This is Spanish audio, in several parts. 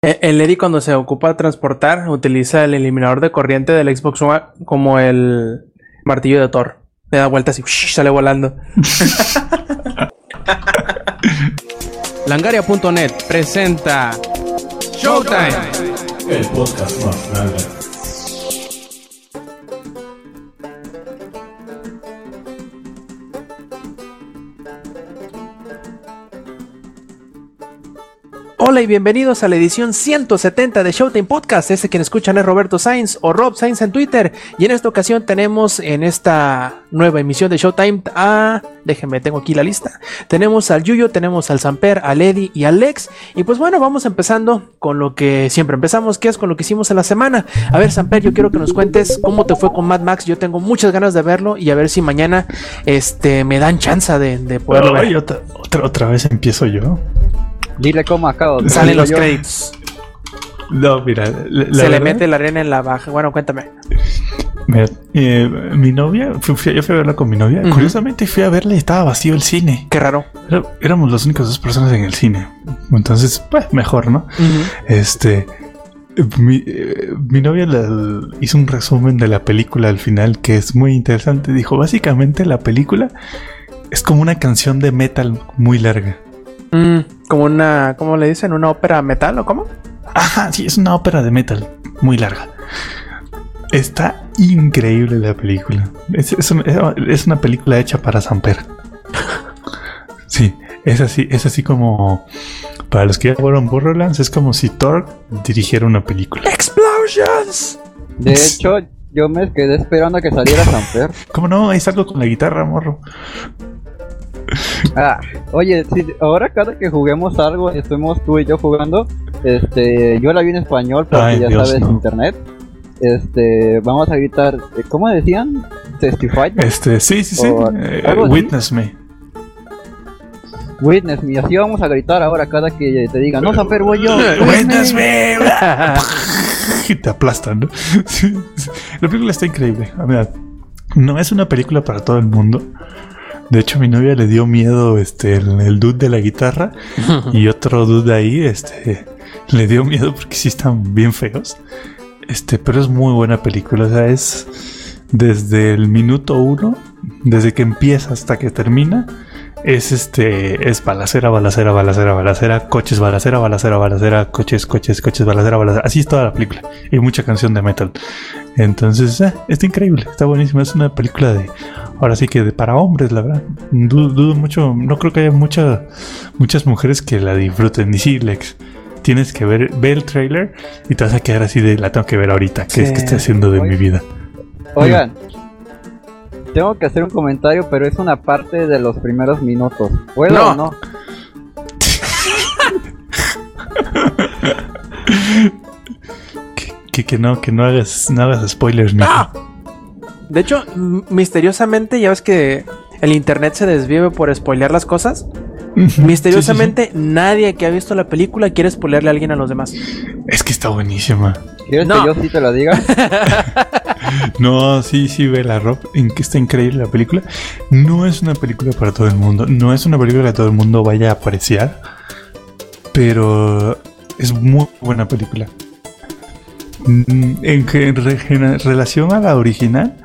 Eh, El Eddie cuando se ocupa de transportar utiliza el eliminador de corriente del Xbox One como el martillo de Thor. Le da vueltas y sale volando. Langaria.net presenta Showtime. El podcast más grande. Hola y bienvenidos a la edición 170 de Showtime Podcast. Este quien escuchan es Roberto Sainz o Rob Sainz en Twitter. Y en esta ocasión tenemos en esta nueva emisión de Showtime a... Déjenme, tengo aquí la lista. Tenemos al Yuyo, tenemos al Samper, al Eddie y al Lex. Y pues bueno, vamos empezando con lo que siempre empezamos, que es con lo que hicimos en la semana. A ver, Samper, yo quiero que nos cuentes cómo te fue con Mad Max. Yo tengo muchas ganas de verlo y a ver si mañana este, me dan chance de, de poderlo ver. otra, otra, otra vez empiezo yo. Dile cómo acabo. Salen los Yo- créditos. No, mira. la- la Se le verdad, mete la arena en la baja. Bueno, cuéntame. mira, eh, mi novia, fui- fui- yo fui a verla con mi novia. Curiosamente fui a verla y estaba vacío el cine. Qué raro. Era- éramos las únicas dos personas en el cine. Entonces, pues, mejor, ¿no? Este. Mi, eh, mi novia la- hizo un resumen de la película al final que es muy interesante. Dijo, básicamente la película es como una canción de metal muy larga. Mm, como una, ¿cómo le dicen? ¿Una ópera metal o cómo? Ajá, sí, es una ópera de metal muy larga. Está increíble la película. Es, es un- es una película hecha para Samper. Sí, es así, es así como para los que ya fueron Borderlands, es como si Thor dirigiera una película. ¡Explosions! De hecho, yo me quedé esperando a que saliera Samper. ¿Cómo no? Ahí salgo con la guitarra, morro. Ah, oye, si ahora cada que juguemos algo y estemos tú y yo jugando, este, yo la vi en español porque Ay, ya Dios, sabes no. internet. Este, vamos a gritar, eh, ¿cómo decían? Testify, Este, sí, sí, sí. Eh, así. witness me. Witness me. Así vamos a gritar ahora cada que te digan, no Samper, voy yo. Witness me. y te aplastan, ¿no? La película está increíble. A ver, no es una película para todo el mundo. De hecho, mi novia le dio miedo este, el, el dude de la guitarra y otro dude ahí, este, le dio miedo porque sí están bien feos. Este, pero es muy buena película. O sea, es desde el minuto uno, desde que empieza hasta que termina. Es este, es balacera, balacera, balacera, balacera, coches, balacera, balacera, balacera, coches, coches, coches, balacera, balacera. Así es toda la película. Y mucha canción de metal. Entonces, eh, está increíble, está buenísima. Es una película de, ahora sí que de para hombres, la verdad. Dudo, dudo mucho, no creo que haya mucha, muchas mujeres que la disfruten. Y sí, Lex, tienes que ver, ve el trailer y te vas a quedar así de, la tengo que ver ahorita. ¿Qué es Sí. que estoy haciendo de mi vida? Oigan, tengo que hacer un comentario, pero es una parte de los primeros minutos. ¿Puedo No. o no? Que, que, que no, que no hagas, no hagas spoilers. ¡Ah! De hecho, misteriosamente, ya ves que el internet se desvive por spoilear las cosas. Misteriosamente, nadie que ha visto la película quiere spoilearle a alguien a los demás. Es que está buenísima. ¿Quieres No. que yo sí te lo diga? No, sí, sí, ve la Rob, en que está increíble la película. No es una película para todo el mundo, no es una película que todo el mundo vaya a apreciar, pero es muy buena película. Mm, En, que- en re- en relación a la original,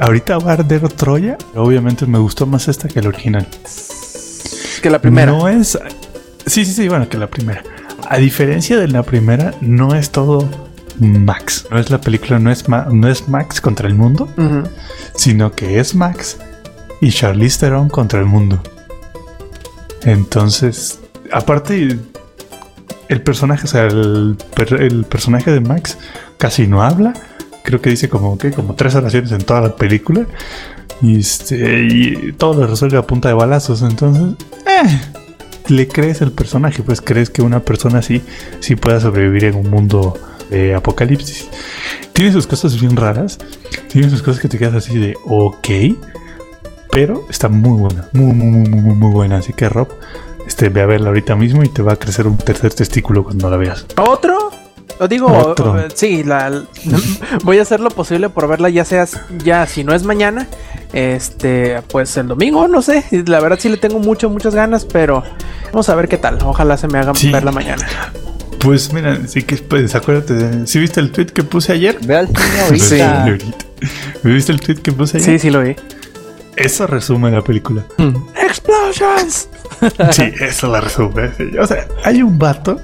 ahorita va a arder Troya, obviamente me gustó más esta que la original. Que la primera. No es. Sí, sí, sí, bueno, que la primera. A diferencia de la primera, no es todo Max. No es la película, no es, Ma- no es Max contra el mundo, sino que es Max y Charlize Theron contra el mundo. Entonces, aparte, el personaje, o sea, el, per- el personaje de Max casi no habla. Creo que dice como que como tres oraciones en toda la película. Y, este, y todo lo resuelve a punta de balazos. Entonces, eh, le crees el personaje, pues crees que una persona así sí pueda sobrevivir en un mundo de apocalipsis. Tiene sus cosas bien raras. Tiene sus cosas que te quedas así de ok. Pero está muy buena. Muy, muy, muy, muy, muy buena. Así que Rob, este, ve a verla ahorita mismo y te va a crecer un tercer testículo cuando la veas. ¿Otro? Lo digo, Otro. eh, sí, la, voy a hacer lo posible por verla, ya sea, ya si no es mañana, este, pues el domingo, no sé. La verdad sí le tengo mucho, muchas ganas, pero vamos a ver qué tal. Ojalá se me haga Sí. verla mañana. Pues mira, sí que pues, acuérdate. de- ¿Sí viste el tweet que puse ayer? Ve al cine Sí. ahorita. ¿Viste el tweet que puse Sí, ayer? sí lo vi. Eso resume la película. ¡Explosions! Sí, eso la resume. sí. O sea, hay un vato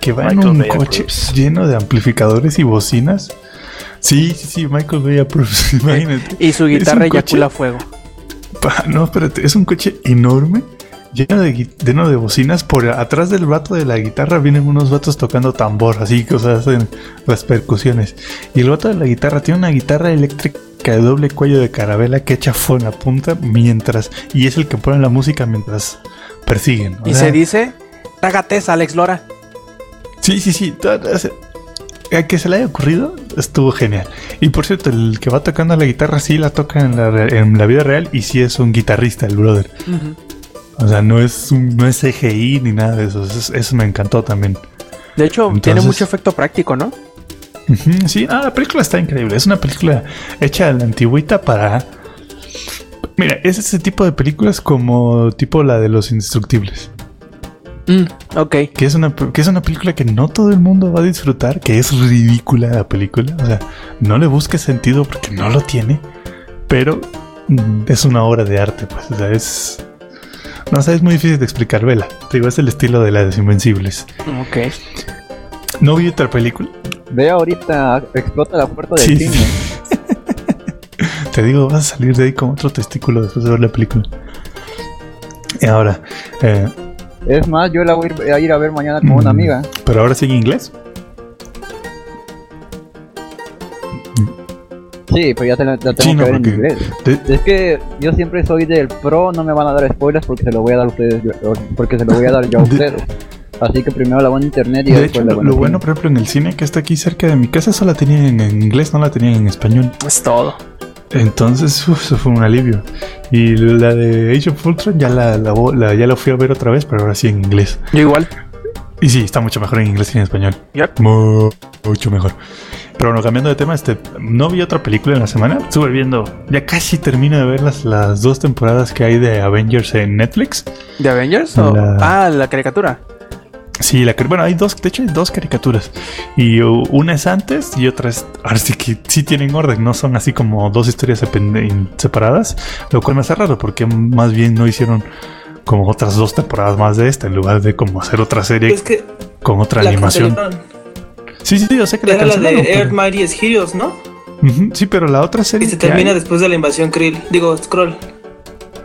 que va Michael en un Bay coche approves. lleno de amplificadores y bocinas. Sí, sí, sí, Michael Bay approves, imagínate. Y su guitarra coche- eyacula fuego. Pa- No, espérate, es un coche enorme, lleno de, lleno de bocinas. Por atrás del vato de la guitarra vienen unos vatos tocando tambor, así que o sea, hacen las percusiones. Y el vato de la guitarra tiene una guitarra eléctrica de doble cuello de carabela que echa fuego en la punta mientras. Y es el que pone la música mientras persiguen. o Y sea, se dice, tágates, Alex Lora. Sí, sí, sí. a que se le haya ocurrido estuvo genial. Y por cierto, el que va tocando la guitarra sí la toca en la, re- en la vida real y sí es un guitarrista, el brother. O sea, no es un, no es CGI ni nada de eso. Eso, eso me encantó también. De hecho, tiene mucho efecto práctico, ¿no? Sí, ah, la película está increíble. Es una película hecha a la antigüita para. Mira, es ese tipo de películas como tipo la de los indestructibles. Mm, ok. Que es, una, que es una película que no todo el mundo va a disfrutar, que es ridícula la película. O sea, no le busques sentido porque no lo tiene, pero mm, es una obra de arte, pues. O sea, es. No sé, es muy difícil de explicar, vela. Te digo, es el estilo de las Invencibles. Ok. No vi otra película. Ve ahorita, explota la puerta del Sí, cine. sí. Te digo, vas a salir de ahí con otro testículo después de ver la película. Y ahora, eh, Es más, yo la voy a ir a ver mañana con Mm. una amiga. pero ahora sigue inglés. Sí, pero ya te la, la tengo Sí, no, que ver en inglés. De- Es que yo siempre soy del pro, no me van a dar spoilers porque se lo voy a dar a ustedes, yo- porque se lo voy a dar yo a De- ustedes. Así que primero la voy en internet y De después hecho, la lo, voy lo bueno, por ejemplo, en el cine que está aquí cerca de mi casa, solo la tenían en, en inglés, no la tenían en español. Es todo. Entonces, uf, eso fue un alivio. Y la de Age of Ultron ya la, la la- ya la fui a ver otra vez, pero ahora sí en inglés. Yo igual. Y sí, está mucho mejor en inglés que en español. Yep. Mu- Mucho mejor. Pero bueno, cambiando de tema, este, no vi otra película en la semana. Estuve viendo, ya casi termino de ver las, las dos temporadas que hay de Avengers en Netflix. ¿De Avengers? o- La- Ah, la caricatura. Sí, la, bueno, hay dos, de hecho hay dos caricaturas. Y una es antes y otra es, ahora sí que sí tienen orden, no son así como dos historias separadas, lo cual me hace raro porque más bien no hicieron como otras dos temporadas más de esta en lugar de como hacer otra serie Es que con otra la animación. cancelaron. Sí, sí, sí, yo sé que la Era la cancelaron. de Earth pero- Mightiest Heroes, ¿no? Sí, pero la otra Y serie se que termina hay- después de la invasión Krill. Digo, Scroll.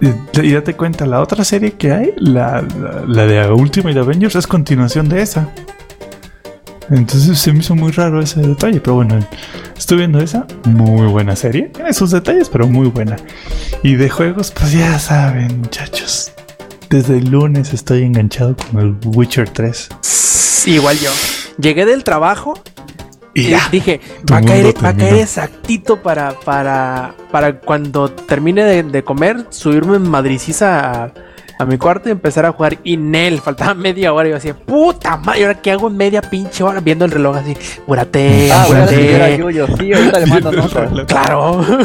y, y date cuenta, la otra serie que hay, la, la, la de Ultimate Avengers, es continuación de esa. Entonces se me hizo muy raro ese detalle, pero bueno, estoy viendo esa, muy buena serie. Tiene sus detalles, pero muy buena. Y de juegos, pues ya saben, muchachos. Desde el lunes estoy enganchado con el Witcher 3. Sí, igual yo. Llegué del trabajo Y y ya. dije, va a, caer, mundo va a caer exactito para, para, para cuando termine de, de comer, subirme en madriciza a, a mi cuarto y empezar a jugar. Y Nel, faltaba media hora. Y yo así, puta madre, ¿y ahora qué hago en media pinche hora? Viendo el reloj así, Ah, apúrate. Yuyo. Sí, ahorita le mando notas. Claro.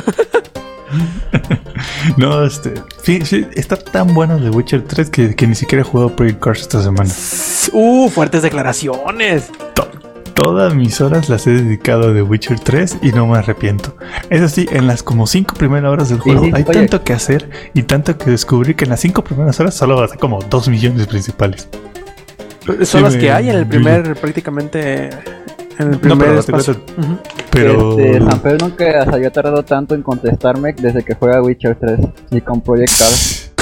No, este. sí, sí, está tan bueno The Witcher 3 que, que ni siquiera he jugado Project Cars esta semana. uh, fuertes declaraciones. To- Todas mis horas las he dedicado a The Witcher 3 y no me arrepiento. Es así, en las como 5 primeras horas del Sí, juego sí, hay oye. tanto que hacer y tanto que descubrir que en las 5 primeras horas solo vas a como 2 millones principales. Son las me- que hay en el primer, prácticamente. En el No, primer pero cuenta, Ujú. Pero Este, San Pedro nunca se había tardado tanto en contestarme desde que juega Witcher 3 y con Project Cars.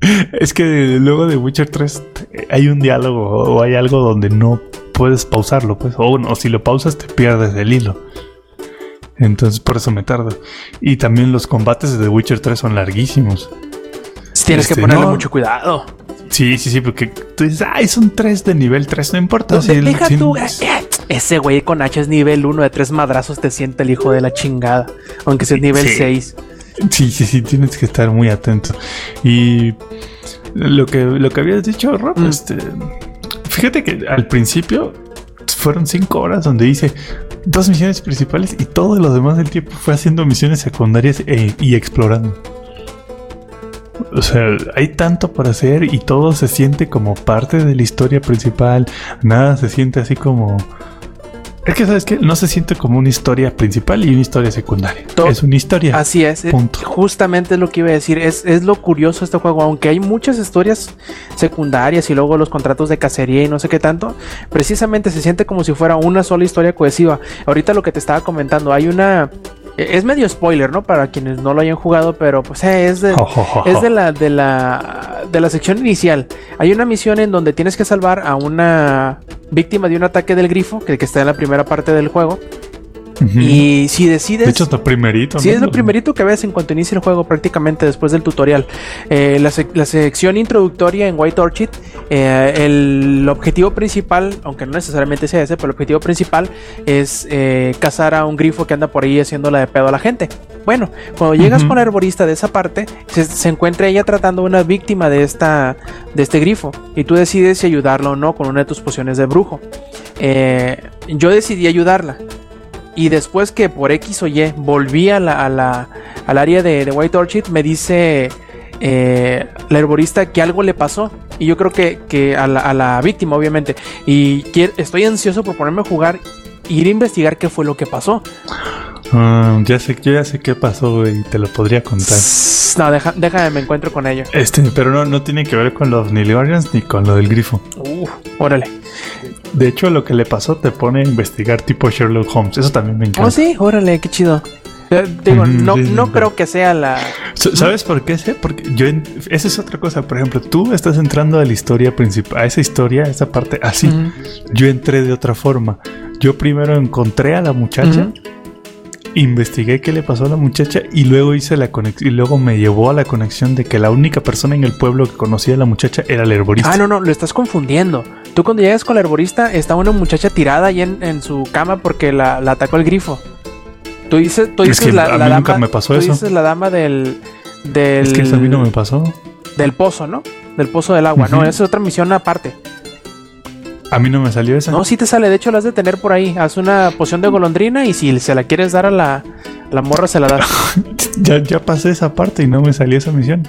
es que luego de Witcher 3 eh, hay un diálogo o hay algo donde no puedes pausarlo, pues, o, o si lo pausas te pierdes el hilo. Entonces por eso me tardo. Y también los combates de The Witcher 3 son larguísimos. Tienes que Este, ponerle no. mucho cuidado. Sí, sí, sí, porque tú dices, ay, son 3 de nivel 3, no importa. No, deja tú. eh, eh, Ese güey con H es nivel 1 de tres madrazos te siente el hijo de la chingada. Aunque sea nivel Sí. 6. Sí, sí, sí, tienes que estar muy atento. Y lo que, lo que habías dicho, Rob, Mm. este, fíjate que al principio fueron 5 horas donde hice dos misiones principales y todo lo demás del tiempo fue haciendo misiones secundarias e- y explorando. O sea, hay tanto por hacer y todo se siente como parte de la historia principal. Nada se siente así como. Es que, ¿sabes qué? No se siente como una historia principal y una historia secundaria. Es una historia. Así es, Punto. justamente es lo que iba a decir, es, es lo curioso de este juego, aunque hay muchas historias secundarias y luego los contratos de cacería y no sé qué tanto, precisamente se siente como si fuera una sola historia cohesiva. Ahorita lo que te estaba comentando, hay una... Es medio spoiler, ¿no? Para quienes no lo hayan jugado, pero pues eh, es de, es de la, de la de la sección inicial. Hay una misión en donde tienes que salvar a una víctima de un ataque del grifo, que, que está en la primera parte del juego. Y si decides. de hecho, es lo primerito. Sí, ¿no? es lo primerito que ves en cuanto inicia el juego, prácticamente después del tutorial. Eh, la, sec- la sección introductoria en White Orchid, eh, el objetivo principal, aunque no necesariamente sea ese, pero el objetivo principal es eh, cazar a un grifo que anda por ahí haciéndola de pedo a la gente. Bueno, cuando llegas con la herborista de esa parte, se, se encuentra ella tratando a una víctima de, esta, de este grifo y tú decides si ayudarla o no con una de tus pociones de brujo. Yo decidí ayudarla. Y después que por X o Y volví a la, a la- al área de, de White Orchid, me dice eh, la herborista que algo le pasó. Y yo creo que, que a, la, a la víctima, obviamente. Y que estoy ansioso por ponerme a jugar, ir a investigar qué fue lo que pasó. Ah, ya sé, yo ya sé qué pasó, y te lo podría contar. No, deja, déjame, me encuentro con ello. Este, pero no, no tiene que ver con los Nilgarians ni con lo del grifo. Uf, órale. De hecho, lo que le pasó te pone a investigar tipo Sherlock Holmes. Eso también me encanta. Oh, sí, órale, qué chido. Eh, digo, no, no creo que sea la. ¿Sabes por qué sé? Porque yo en- esa es otra cosa. Por ejemplo, tú estás entrando a la historia principal, a esa historia, a esa parte así. Yo entré de otra forma. Yo primero encontré a la muchacha. Investigué qué le pasó a la muchacha y luego hice la conexión y luego me llevó a la conexión de que la única persona en el pueblo que conocía a la muchacha era la herborista. Ah, no, no, lo estás confundiendo. Tú cuando llegas con la herborista está una muchacha tirada ahí en, en su cama porque la, la atacó el grifo. Tú dices, tú Es dices que la, a la mí dama. nunca me pasó tú eso. dices la dama del. del Es que eso a mí no me pasó. Del pozo, ¿no? Del pozo del agua. No, esa es otra misión aparte. A mí no me salió esa. No, sí te sale. De hecho, la has de tener por ahí. Haz una poción de golondrina y si se la quieres dar a la, la morra, se la das. Ya, ya pasé esa parte y no me salió esa misión.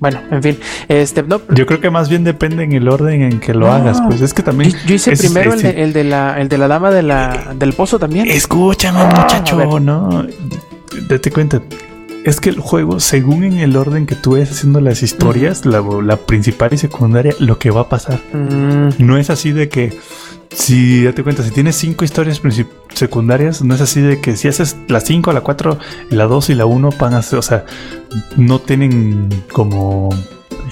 bueno, en fin. Este, no, Yo creo que más bien depende en el orden en que lo No. hagas. Pues es que también. yo, yo hice es- primero es- el, de, el, de la, el de la dama de la, del pozo también. Escúchame, Ah, muchacho, ver. no. Date cuenta. Es que el juego, según en el orden que tú vayas haciendo las historias, la, la principal y secundaria, lo que va a pasar. Mm, No es así de que. Si date cuenta, si tienes cinco historias secundarias, no es así de que si haces la 5, la 4, la 2 y la 1 van a ser, o sea, no tienen como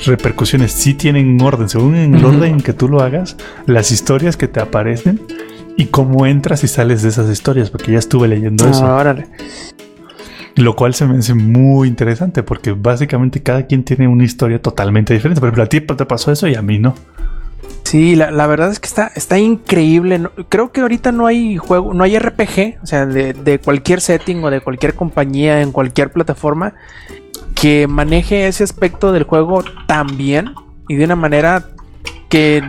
repercusiones, sí tienen orden, según en el Ujú. orden en que tú lo hagas, las historias que te aparecen y cómo entras y sales de esas historias, porque ya estuve leyendo eso. ah, órale. Lo cual se me hace muy interesante porque básicamente cada quien tiene una historia totalmente diferente. Por ejemplo, a ti te pasó eso y a mí no. Sí, la, la verdad es que está, está increíble. Creo que ahorita no hay juego, no hay RPG, o sea, de, de cualquier setting o de cualquier compañía en cualquier plataforma que maneje ese aspecto del juego tan bien y de una manera que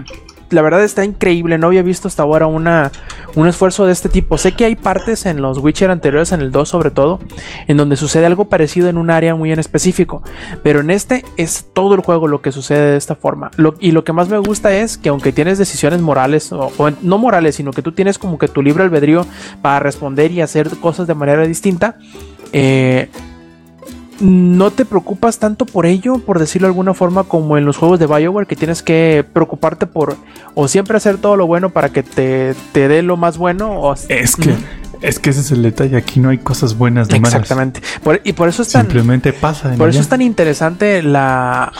la verdad está increíble. No había visto hasta ahora una, un esfuerzo de este tipo. Sé que hay partes en los Witcher anteriores, en el 2 sobre todo, en donde sucede algo parecido en un área muy en específico. Pero en este es todo el juego lo que sucede de esta forma. Y lo que más me gusta es que aunque tienes decisiones morales, o, no morales, sino que tú tienes como que tu libre albedrío para responder y hacer cosas de manera distinta, eh, no te preocupas tanto por ello, por decirlo de alguna forma, como en los juegos de Bioware, que tienes que preocuparte por o siempre hacer todo lo bueno para que te, te dé lo más bueno, o Es que, es que ese es el detalle. Aquí no hay cosas buenas ni malas. Exactamente. Por- y por eso es tan, Simplemente pasa. por eso es tan interesante la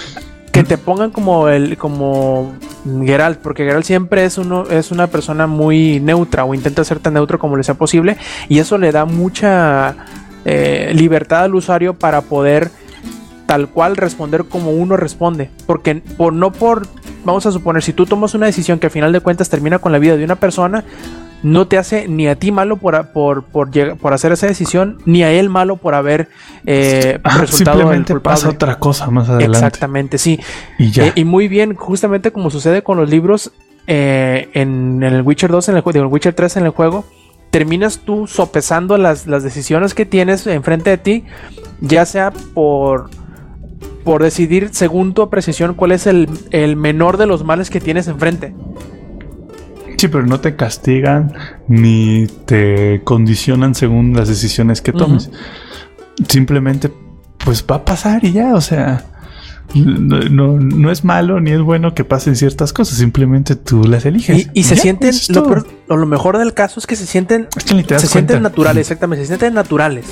que te pongan como el como Geralt, porque Geralt siempre es uno es una persona muy neutra o intenta ser tan neutro como le sea posible y eso le da mucha eh, libertad al usuario para poder tal cual responder como uno responde, porque por no por vamos a suponer si tú tomas una decisión que al final de cuentas termina con la vida de una persona no te hace ni a ti malo por, por, por, por hacer esa decisión, ni a él malo por haber eh, Ah, resultado simplemente culpable. pasa otra cosa más adelante. Exactamente, sí. Y ya. Eh, y muy bien, justamente como sucede con los libros eh, en, en el Witcher 2, en el, en el Witcher 3 en el juego, terminas tú sopesando las, las decisiones que tienes enfrente de ti, ya sea por por decidir, según tu apreciación, cuál es el, el menor de los males que tienes enfrente. Sí, pero no te castigan ni te condicionan según las decisiones que tomes. Simplemente, pues va a pasar y ya, o sea, no, no, no es malo ni es bueno que pasen ciertas cosas, simplemente tú las eliges. Y, y se Ya, sienten, lo, peor- lo- lo mejor del caso es que se sienten, Es que se sienten naturales, exactamente, se sienten naturales.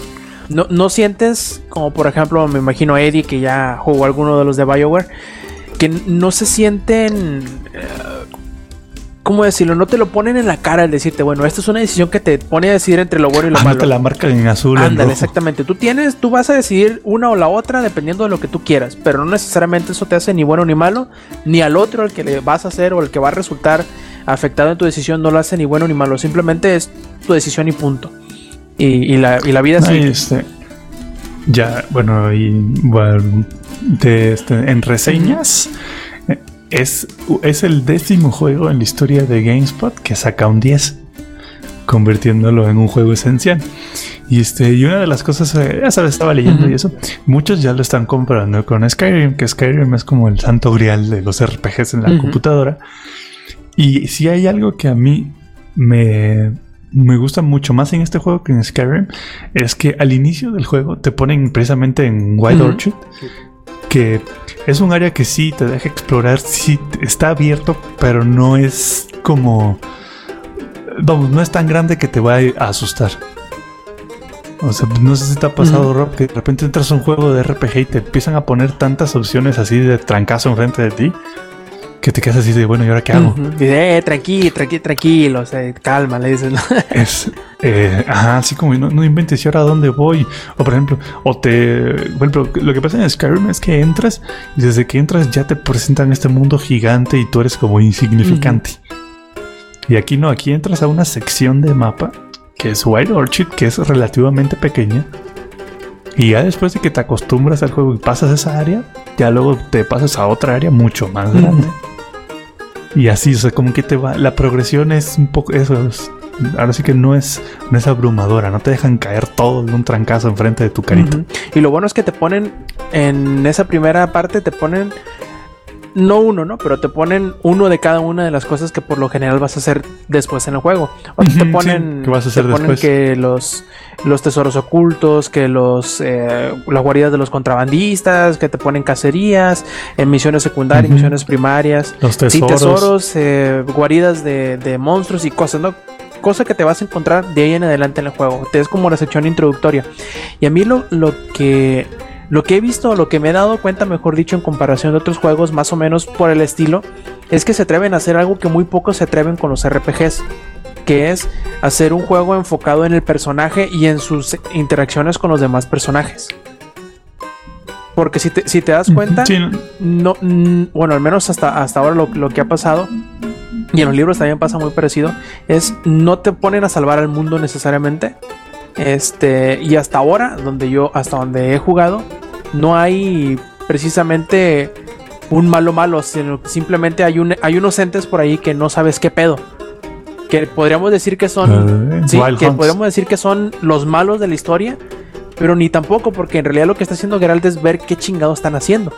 No, no sientes, como por ejemplo, me imagino Eddie, que ya jugó alguno de los de Bioware, que no se sienten... eh, ¿Cómo decirlo? No te lo ponen en la cara el decirte, bueno, esta es una decisión que te pone a decidir entre lo bueno y lo Ah, no malo. te la marcan en azul. Ándale, exactamente. Tú tienes, tú vas a decidir una o la otra dependiendo de lo que tú quieras, pero no necesariamente eso te hace ni bueno ni malo, ni al otro al que le vas a hacer o el que va a resultar afectado en tu decisión no lo hace ni bueno ni malo, simplemente es tu decisión y punto. Y, y la, y la vida Ay, sigue. este, ya, bueno, y bueno, de este, en reseñas es, es el décimo juego en la historia de GameSpot que saca un 10, convirtiéndolo en un juego esencial. Y este, y una de las cosas, eh, ya sabes, estaba leyendo y eso, muchos ya lo están comprando con Skyrim, que Skyrim es como el santo grial de los RPGs en la computadora. Y si hay algo que a mí me, me gusta mucho más en este juego que en Skyrim, es que al inicio del juego te ponen precisamente en Wild. Orchard, que es un área que sí te deja explorar, sí está abierto, pero no es como... Vamos, no es tan grande que te va a asustar. O sea, no sé si te ha pasado. Rob, que de repente entras a un juego de RPG y te empiezan a poner tantas opciones así de trancazo enfrente de ti, que te quedas así de, bueno, ¿y ahora qué hago? Ujú. Dice, eh, tranquilo, tranquilo, tranquilo, o sea, calma, le dices. ¿no? Es, eh, ajá, así como no, no inventes y ahora a dónde voy. O por ejemplo, o te. Por ejemplo, lo que pasa en Skyrim es que entras y desde que entras ya te presentan este mundo gigante y tú eres como insignificante. Y aquí no, aquí entras a una sección de mapa que es White Orchid, que es relativamente pequeña. Y ya después de que te acostumbras al juego y pasas esa área, ya luego te pasas a otra área mucho más grande. Y así, o sea, como que te va. La progresión es un poco. Eso es. Ahora sí que no es, no es abrumadora, no te dejan caer todo de un trancazo enfrente de tu carita. Y lo bueno es que te ponen en esa primera parte, te ponen no uno, ¿no? Pero te ponen uno de cada una de las cosas que por lo general vas a hacer después en el juego. O te sí, ponen, que vas a hacer te ponen que los, los tesoros ocultos, que los eh, las guaridas de los contrabandistas, que te ponen cacerías, en misiones secundarias, misiones primarias. Los Sí, tesoros. tesoros, eh, guaridas de, de monstruos y cosas, ¿no? Cosa que te vas a encontrar de ahí en adelante en el juego. Te es como la sección introductoria. Y a mí lo, lo que lo que he visto, lo que me he dado cuenta, mejor dicho, en comparación de otros juegos, más o menos por el estilo, es que se atreven a hacer algo que muy pocos se atreven con los RPGs. Que es hacer un juego enfocado en el personaje y en sus interacciones con los demás personajes. Porque si te, si te das cuenta, Sí, no- no, mm, bueno, al menos hasta, hasta ahora lo, lo que ha pasado, y en los libros también pasa muy parecido, es no te ponen a salvar al mundo necesariamente. Este, y hasta ahora, donde yo, hasta donde he jugado, no hay precisamente un malo malo, sino que simplemente hay, un, hay unos entes por ahí que no sabes qué pedo. Que podríamos decir que son. eh, Sí, que Hunts. podríamos decir que son los malos de la historia, pero ni tampoco, porque en realidad lo que está haciendo Geralt es ver qué chingados están haciendo.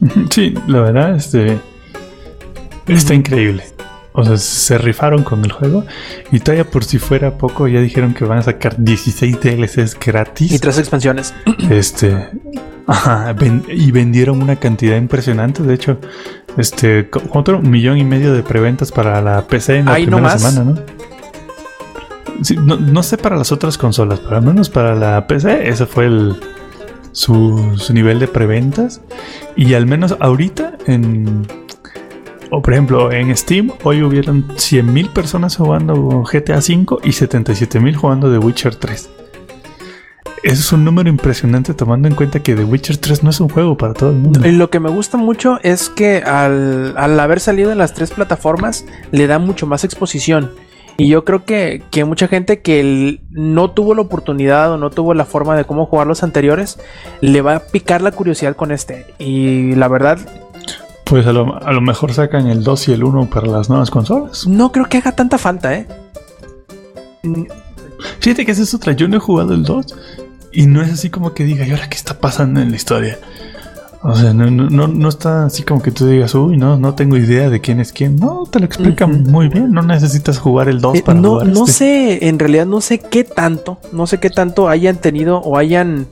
Sí, la verdad, este. Está increíble. O sea, se rifaron con el juego. Y todavía por si fuera poco, ya dijeron que van a sacar 16 DLCs gratis. Y tres expansiones. Este. Ajá, ven- y vendieron una cantidad impresionante. De hecho, este. Otro millón y medio de preventas para la PC en la Ahí primera semana, ¿no? Sí, no, no sé para las otras consolas, pero al menos para la PC, ese fue el. Su, su nivel de preventas. Y al menos ahorita en. O por ejemplo, en Steam hoy hubieron 100.000 personas jugando GTA V y 77.000 jugando The Witcher 3. Eso es un número impresionante tomando en cuenta que The Witcher 3 no es un juego para todo el mundo. Lo que me gusta mucho es que al, al haber salido en las tres plataformas le da mucho más exposición. Y yo creo que, que mucha gente que no tuvo la oportunidad o no tuvo la forma de cómo jugar los anteriores, le va a picar la curiosidad con este. Y la verdad, Pues a lo, a lo mejor sacan el 2 y el 1 para las nuevas consolas. no creo que haga tanta falta, ¿eh? Fíjate que esa es otra. Yo no he jugado el 2, y no es así como que diga, ¿y ahora qué está pasando en la historia? O sea, no, no, no, no está así como que tú digas, uy, no, no tengo idea de quién es quién. No, te lo explican muy bien. No necesitas jugar el 2 Eh, para no, jugar no este. sé, en realidad no sé qué tanto, no sé qué tanto hayan tenido o hayan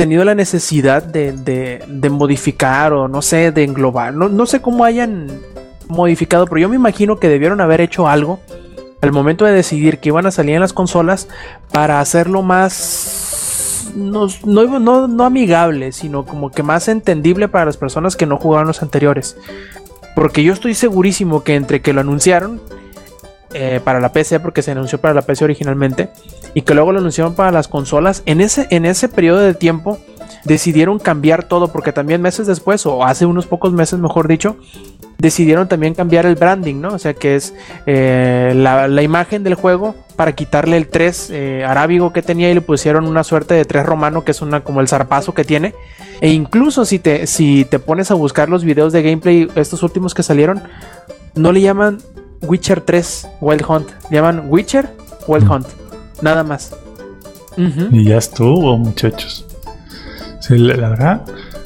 tenido la necesidad de, de- modificar o no sé, de englobar. No, no sé cómo hayan modificado, pero yo me imagino que debieron haber hecho algo al momento de decidir que iban a salir en las consolas para hacerlo más no, no, no, no amigable, sino como que más entendible para las personas que no jugaron los anteriores. Porque yo estoy segurísimo que entre que lo anunciaron eh, para la PC, porque se anunció para la PC originalmente, y que luego lo anunciaron para las consolas, en ese, en ese periodo de tiempo decidieron cambiar todo, porque también meses después, o hace unos pocos meses mejor dicho, decidieron también cambiar el branding, ¿no? O sea que es eh, la, imagen del juego para quitarle el 3 eh, arábigo que tenía y le pusieron una suerte de 3 romano, que es una como el zarpazo que tiene. E incluso si te, si te pones a buscar los videos de gameplay, estos últimos que salieron, no le llaman Witcher 3 Wild Hunt, le llaman Witcher Wild Mm. Hunt, nada más. Y ya estuvo, muchachos. Sí, la, la verdad,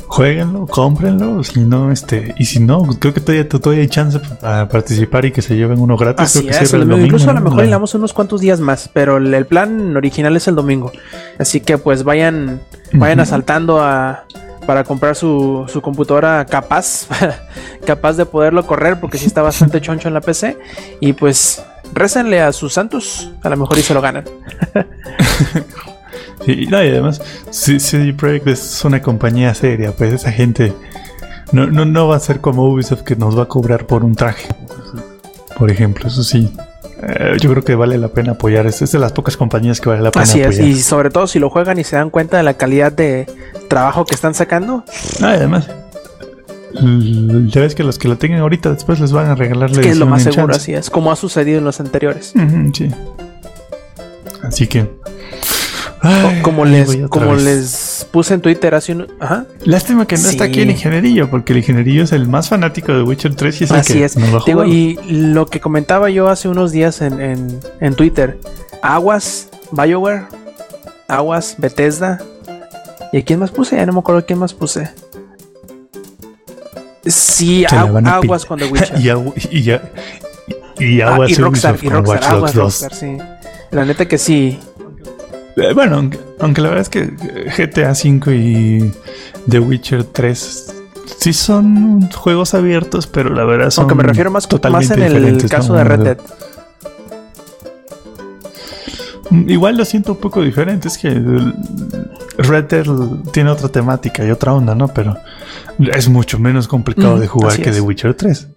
jueguenlo, cómprenlo. Si no, este, y si no, creo que todavía, todavía hay chance para participar y que se lleven uno gratis. Así creo que es, cierra el el domingo. domingo, incluso a lo mejor hilamos unos cuantos días más, pero el, el plan original es el domingo. Así que pues vayan, vayan asaltando a para comprar su, su computadora capaz, capaz de poderlo correr, porque sí está bastante choncho en la PC. Y pues récenle a sus santos, a lo mejor y se lo ganan. Sí, no, y además, CD Projekt es una compañía seria, pues esa gente no, no, no va a ser como Ubisoft que nos va a cobrar por un traje. Por ejemplo, eso sí. Eh, yo creo que vale la pena apoyar. Es, es de las pocas compañías que vale la pena Así es, apoyar. y sobre todo si lo juegan y se dan cuenta de la calidad de trabajo que están sacando, y además, ya ves que los que lo tengan ahorita después les van a regalar la que es lo más seguro, chance. así es, como ha sucedido en los anteriores. Sí. Así que. Ay, como les, como les puse en Twitter hace un... Ajá. Lástima que no está aquí el ingenierillo, porque el ingenierillo es el más fanático de Witcher 3 y es el Así que es. nos a Digo, y lo que comentaba yo hace unos días en, en- en Twitter, Aguas, BioWare, Aguas, Bethesda. ¿Y a quién más puse? Ya no me acuerdo quién más puse. Sí, Agu- Aguas con The Witcher. y, agu- y ya. Y, y Ah, aguas y Rockstar, y Rockstar, Aguas 2. Rockstar, sí. La neta que sí. Eh, Bueno, aunque, aunque la verdad es que eh, GTA V y The Witcher 3 sí son juegos abiertos, pero la verdad son. Aunque me refiero más, más totalmente en el caso ¿no? de Red Dead. Igual lo siento un poco diferente, es que Red Dead tiene otra temática y otra onda, ¿no? Pero es mucho menos complicado Mm, de jugar que es. The Witcher 3.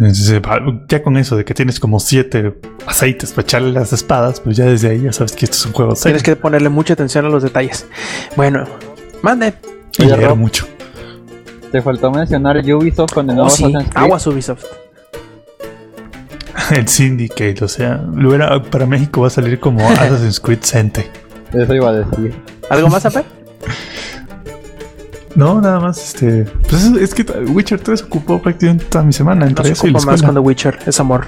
Va- ya con eso de que tienes como siete aceites para echarle las espadas, pues ya desde ahí ya sabes que esto es un juego serio. Tienes que ponerle mucha atención a los detalles. Bueno, mande. y Oye, leer Rob. mucho. Te faltó mencionar Ubisoft con el Oh, nuevo sí, Assassin's Creed. Aguas Ubisoft. El Syndicate, o sea, para México va a salir como Assassin's Creed Sente. Eso iba a decir. ¿Algo más, Ape? No, nada más, este. Pues es, es que Witcher 3 ocupó prácticamente toda mi semana entre se eso y la más The Witcher, es amor.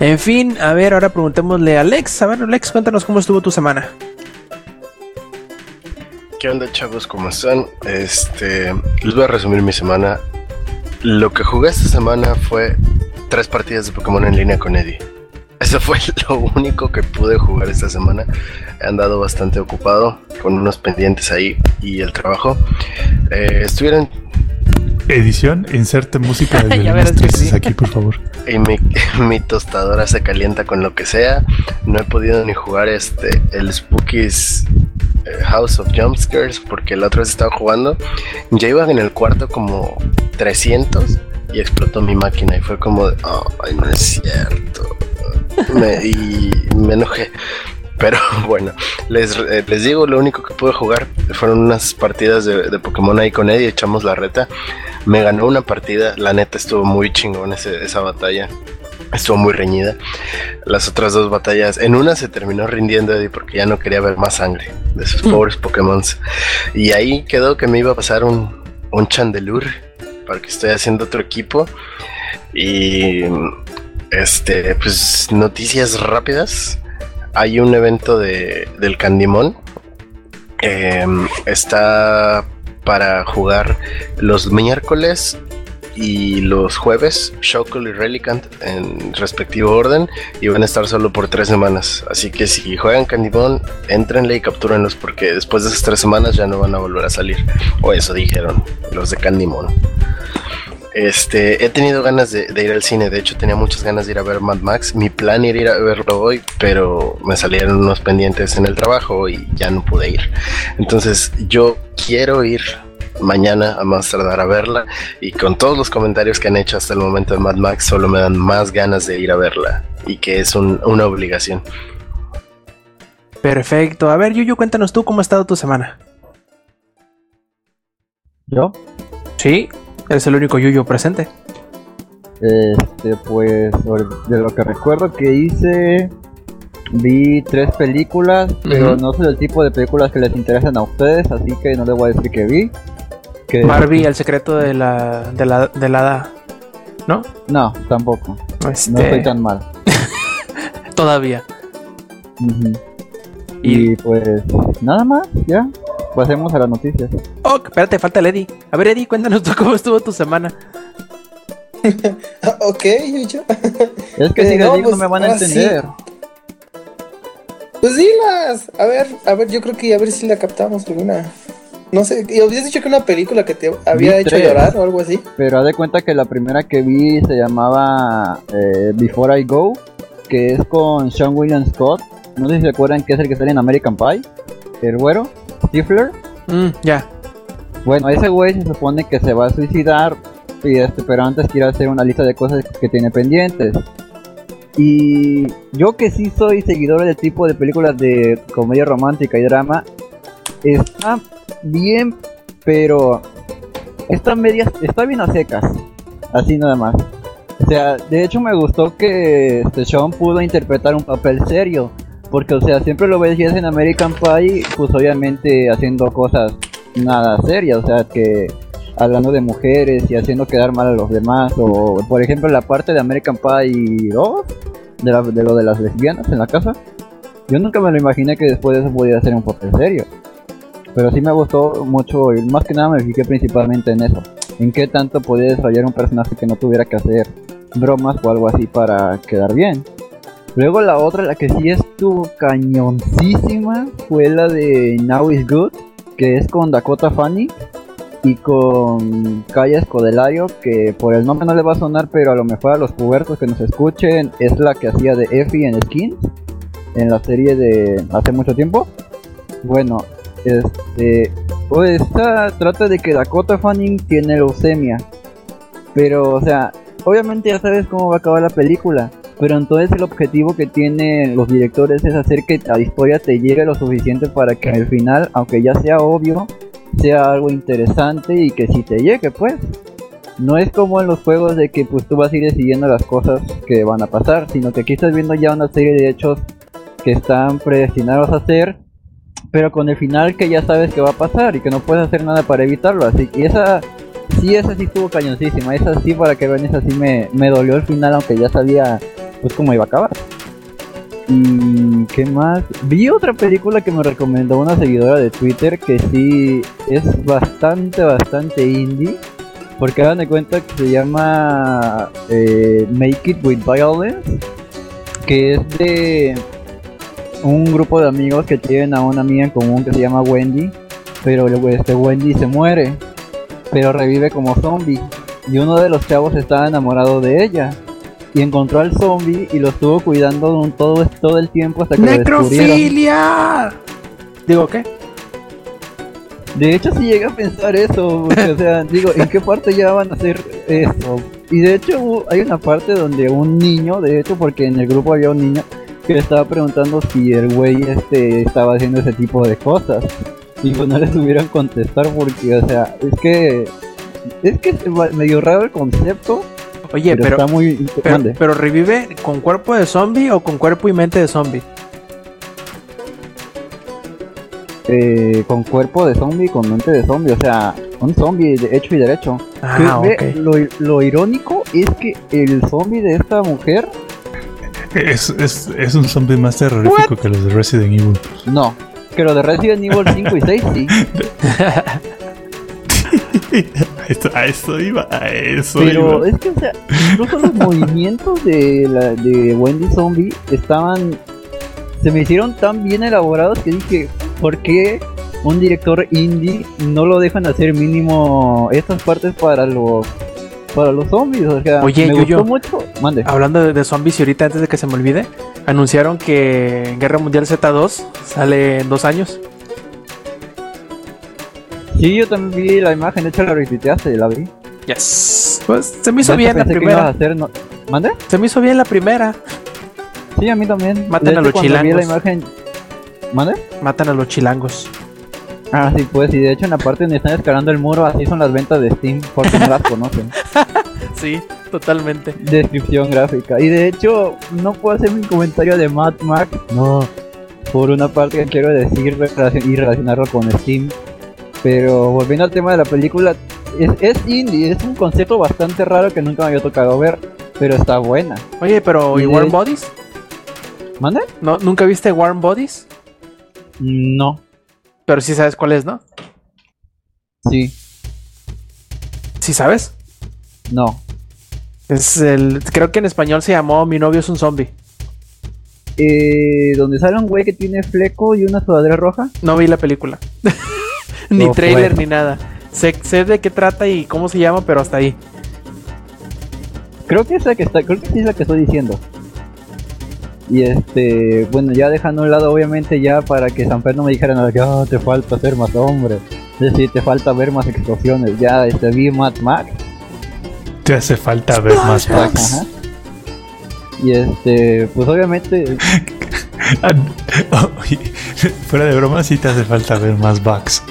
En fin, a ver, ahora preguntémosle a Alex. A ver, Alex, cuéntanos cómo estuvo tu semana. ¿Qué onda chavos? ¿Cómo están? Este, les voy a resumir mi semana. Lo que jugué esta semana fue tres partidas de Pokémon en línea con Eddie. Eso fue lo único que pude jugar esta semana. He andado bastante ocupado con unos pendientes ahí y el trabajo. Eh, estuvieron Edición, inserte música de violines tristes sí. aquí, por favor. y mi, mi tostadora se calienta con lo que sea. No he podido ni jugar este el Spooky's eh, House of Jumpscares porque la otra vez estaba jugando. Ya iba en el cuarto como 300 y explotó mi máquina y fue como, de, ay, no es cierto. Me- y me enojé. Pero bueno, les, eh, les digo, lo único que pude jugar fueron unas partidas de, de Pokémon ahí con Eddie, echamos la reta. Me ganó una partida, la neta estuvo muy chingón ese- esa batalla. Estuvo muy reñida. Las otras dos batallas, en una se terminó rindiendo Eddie porque ya no quería ver más sangre de sus pobres Pokémon. Y ahí quedó que me iba a pasar un, un Chandelure para que estoy haciendo otro equipo. Y este, pues noticias rápidas. hay un evento de, del Candimón. Em, está para jugar los miércoles y los jueves Shockle y Relicant en respectivo orden y van a estar solo por tres semanas. Así que si juegan Candymon, entrenle y captúrenlos porque después de esas tres semanas ya no van a volver a salir. O eso dijeron los de Candymon. Este, he tenido ganas de, ir al cine, de hecho tenía muchas ganas de ir a ver Mad Max. Mi plan era ir a verlo hoy, pero me salieron unos pendientes en el trabajo y ya no pude ir. Entonces yo quiero ir mañana a más tardar a verla y con todos los comentarios que han hecho hasta el momento de Mad Max solo me dan más ganas de ir a verla y que es una obligación. Perfecto. A ver, Yuyu, cuéntanos tú cómo ha estado tu semana. ¿Yo? Sí, eres el único Yuyu presente. Este, pues, de lo que recuerdo que hice, vi tres películas, pero no soy el tipo de películas que les interesan a ustedes, así que no les voy a decir que vi. Barbie, el secreto de la, de la, de la ¿no? No, tampoco. No este, estoy tan mal. Todavía. Y... pues nada más, ya. Pasemos a las noticias. Oh, espérate, falta el Eddie. A ver, Eddie, cuéntanos tú cómo estuvo tu semana. ok, yo. Es que si no, pues, me van a entender. Pues dilas. A ver, a ver, yo creo que a ver si la captamos alguna. No sé, y habías dicho que una película que te había hecho llorar o algo así. Pero haz de cuenta que la primera que vi se llamaba eh, Before I Go, que es con Sean William Scott. No sé si se acuerdan que es el que sale en American Pie. El güero, Stifler. Mm, ya. Bueno, ese güey se supone que se va a suicidar, y este, pero antes quiere hacer una lista de cosas que tiene pendientes. Y yo que sí soy seguidor del tipo de películas de comedia romántica y drama, está bien, pero está media, está bien a secas, así nada más. O sea, de hecho me gustó que este Sean pudo interpretar un papel serio, porque o sea, siempre lo veías en American Pie, pues obviamente haciendo cosas nada serias, o sea, que hablando de mujeres y haciendo quedar mal a los demás, o por ejemplo la parte de American Pie 2, de, de lo de las lesbianas en la casa, yo nunca me lo imaginé que después de eso pudiera ser un papel serio. Pero sí me gustó mucho y más que nada me fijé principalmente en eso. En qué tanto podía desarrollar un personaje que no tuviera que hacer bromas o algo así para quedar bien. Luego la otra, la que sí estuvo cañoncísima, fue la de Now is Good, que es con Dakota Fanny y con Kaya Escodelario, que por el nombre no le va a sonar, pero a lo mejor a los pubertos que nos escuchen, es la que hacía de Effie en Skins, en la serie de hace mucho tiempo. Bueno, este, pues esta trata de que Dakota Fanning tiene leucemia. Pero, o sea, obviamente ya sabes cómo va a acabar la película. Pero entonces el objetivo que tienen los directores es hacer que la historia te llegue lo suficiente para que al final, aunque ya sea obvio, sea algo interesante y que si te llegue, pues. No es como en los juegos de que pues tú vas a ir decidiendo las cosas que van a pasar, sino que aquí estás viendo ya una serie de hechos que están predestinados a ser pero con el final que ya sabes que va a pasar y que no puedes hacer nada para evitarlo. Así que esa, sí, esa sí estuvo cañoncísima. Esa sí, para que vean, esa sí me, me dolió el final, aunque ya sabía pues cómo iba a acabar. Y qué más. Vi otra película que me recomendó una seguidora de Twitter que sí es bastante, bastante indie. Porque hagan de cuenta que se llama eh, Make It With Violence. Que es de un grupo de amigos que tienen a una amiga en común que se llama Wendy, pero este Wendy se muere, pero revive como zombie. Y uno de los chavos estaba enamorado de ella. Y encontró al zombie y lo estuvo cuidando todo, todo el tiempo hasta que ¡Necrofilia! ¿Digo qué? De hecho, si llega a pensar eso, o sea, digo, ¿en qué parte ya van a hacer eso? Y de hecho, hay una parte donde un niño, de hecho, porque en el grupo había un niño, que le estaba preguntando si el güey este estaba haciendo ese tipo de cosas. Y pues no le tuvieron contestar porque, o sea, es que es que es medio raro el concepto. Oye, pero, está muy pero, revive con cuerpo de zombie o con cuerpo y mente de zombie. Eh, con cuerpo de zombie, con mente de zombie, o sea, un zombie de hecho y derecho. Ah, lo, lo, irónico es que el zombie de esta mujer Es, es, es un zombie más terrorífico que los de Resident Evil. No. Pero de Resident Evil 5 y 6 sí. a, esto, a eso iba, a eso Pero iba. es que, o sea, incluso los movimientos de, la, de Wendy Zombie estaban. Se me hicieron tan bien elaborados que dije, ¿por qué un director indie no lo dejan hacer mínimo estas partes para los para los zombies? O sea, Oye, me Yuyo. gustó mucho. Mande. Hablando de, de zombies y ahorita antes de que se me olvide, anunciaron que Guerra Mundial Z2 sale en dos años. Sí, yo también vi la imagen, de hecho la retuiteaste, la vi. Yes. Pues se me hizo bien la primera. hacer, no- ¿Mande? Se me hizo bien la primera. Sí, a mí también. Maten De a los vi chilangos. la imagen... ¿Mande? Matan a los chilangos. Ah, sí, pues, y de hecho en la parte donde están escalando el muro, así son las ventas de Steam, porque no las conocen. Sí, totalmente. Descripción gráfica. Y de hecho, no puedo hacer mi comentario de Mad Max. No. Por una parte que quiero decir y relacionarlo con Steam. Pero volviendo al tema de la película, es, es indie, es un concepto bastante raro que nunca me había tocado ver, pero está buena. Oye, pero ¿y Y de- Warm Bodies? ¿Mande? ¿No, ¿Nunca viste Warm Bodies? No. Pero sí sabes cuál es, ¿no? Sí. ¿Sí sabes? No. Es el. Creo que en español se llamó Mi novio es un zombie. Eh, donde sale un güey que tiene fleco y una sudadera roja. No vi la película. ni No, trailer ni nada. Sé, sé de qué trata y cómo se llama, pero hasta ahí. Creo que es la que está, creo que sí es la que estoy diciendo. Y este, bueno, ya dejando a un lado, obviamente, ya para que San Pedro no me dijera nada, que "Ah, te falta ser más hombre. Es decir, te falta ver más explosiones. Ya este, vi Mad Max. Te hace falta ver más. Ajá. Y este, pues obviamente, Ah, Fuera de broma, sí te hace falta ver más bugs.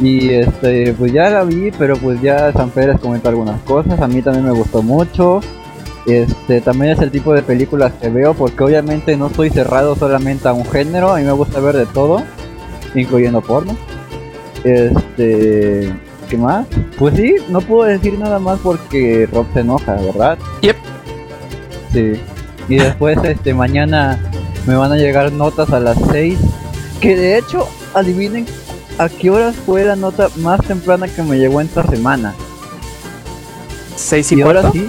Y este, pues ya la vi, pero pues ya San Pérez comentó algunas cosas. A mí también me gustó mucho. Este, también es el tipo de películas que veo porque obviamente no estoy cerrado solamente a un género, a mí me gusta ver de todo, incluyendo porno. Este, ¿qué más? Pues sí, no puedo decir nada más porque Rob se enoja, ¿verdad? Yep. Sí. Y después este mañana me van a llegar notas a las 6, que de hecho, adivinen a qué horas fue la nota más temprana que me llegó esta semana. ¿Seis Y y ahora sí,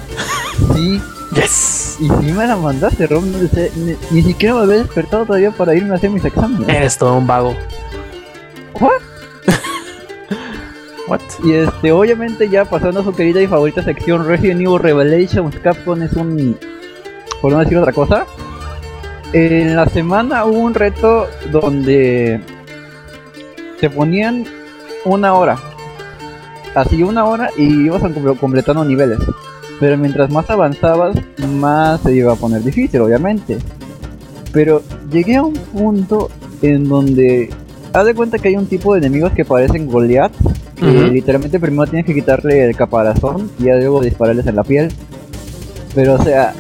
sí, Yes. y sí me la mandaste, Rob. No sé, ni, ni siquiera me había despertado todavía para irme a hacer mis exámenes. Eres todo un vago. What? What? Y este, obviamente ya pasando a su querida y favorita sección Resident Evil Revelations, Capcom es un, por no decir otra cosa. En la semana hubo un reto donde te ponían una hora, así una hora y ibas completando niveles. Pero mientras más avanzabas, más se iba a poner difícil, obviamente. Pero llegué a un punto en donde haz de cuenta que hay un tipo de enemigos que parecen Goliath que literalmente primero tienes que quitarle el caparazón y ya luego dispararles en la piel. Pero o sea,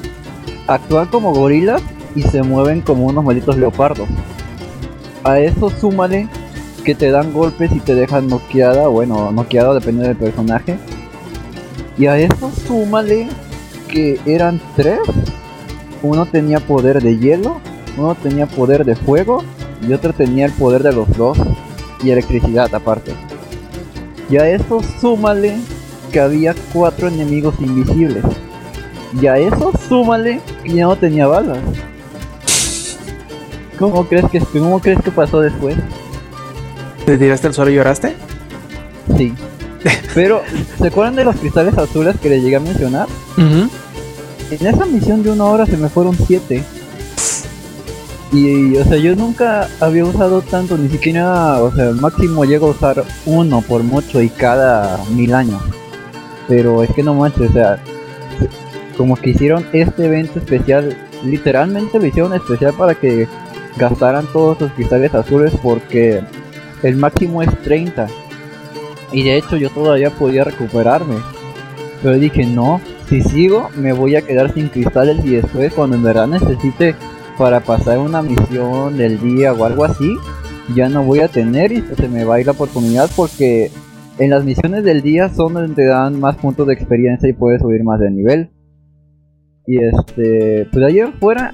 actúan como gorilas y se mueven como unos malditos leopardos. A eso súmale que te dan golpes y te dejan noqueada, bueno, noqueado depende del personaje. Y a eso súmale que eran tres. Uno tenía poder de hielo, uno tenía poder de fuego y otro tenía el poder de los dos y electricidad aparte. Y a eso súmale que había cuatro enemigos invisibles. Y a eso súmale que ya no tenía balas. ¿Cómo crees que, cómo crees que pasó después? ¿Te tiraste al suelo y lloraste? Sí. Pero, ¿se acuerdan de los cristales azules que les llegué a mencionar? En esa misión de una hora se me fueron siete. Y, o sea, yo nunca había usado tanto, ni siquiera, o sea, máximo llego a usar uno por mucho y cada mil años. Pero es que no manches, o sea, como que hicieron este evento especial, literalmente lo hicieron especial para que gastaran todos los cristales azules porque el máximo es 30. Y de hecho yo todavía podía recuperarme. Pero dije, no, si sigo me voy a quedar sin cristales y después cuando en verdad necesite para pasar una misión del día o algo así, ya no voy a tener y se me va a ir la oportunidad porque en las misiones del día son donde te dan más puntos de experiencia y puedes subir más de nivel. Y este, pues ayer fuera,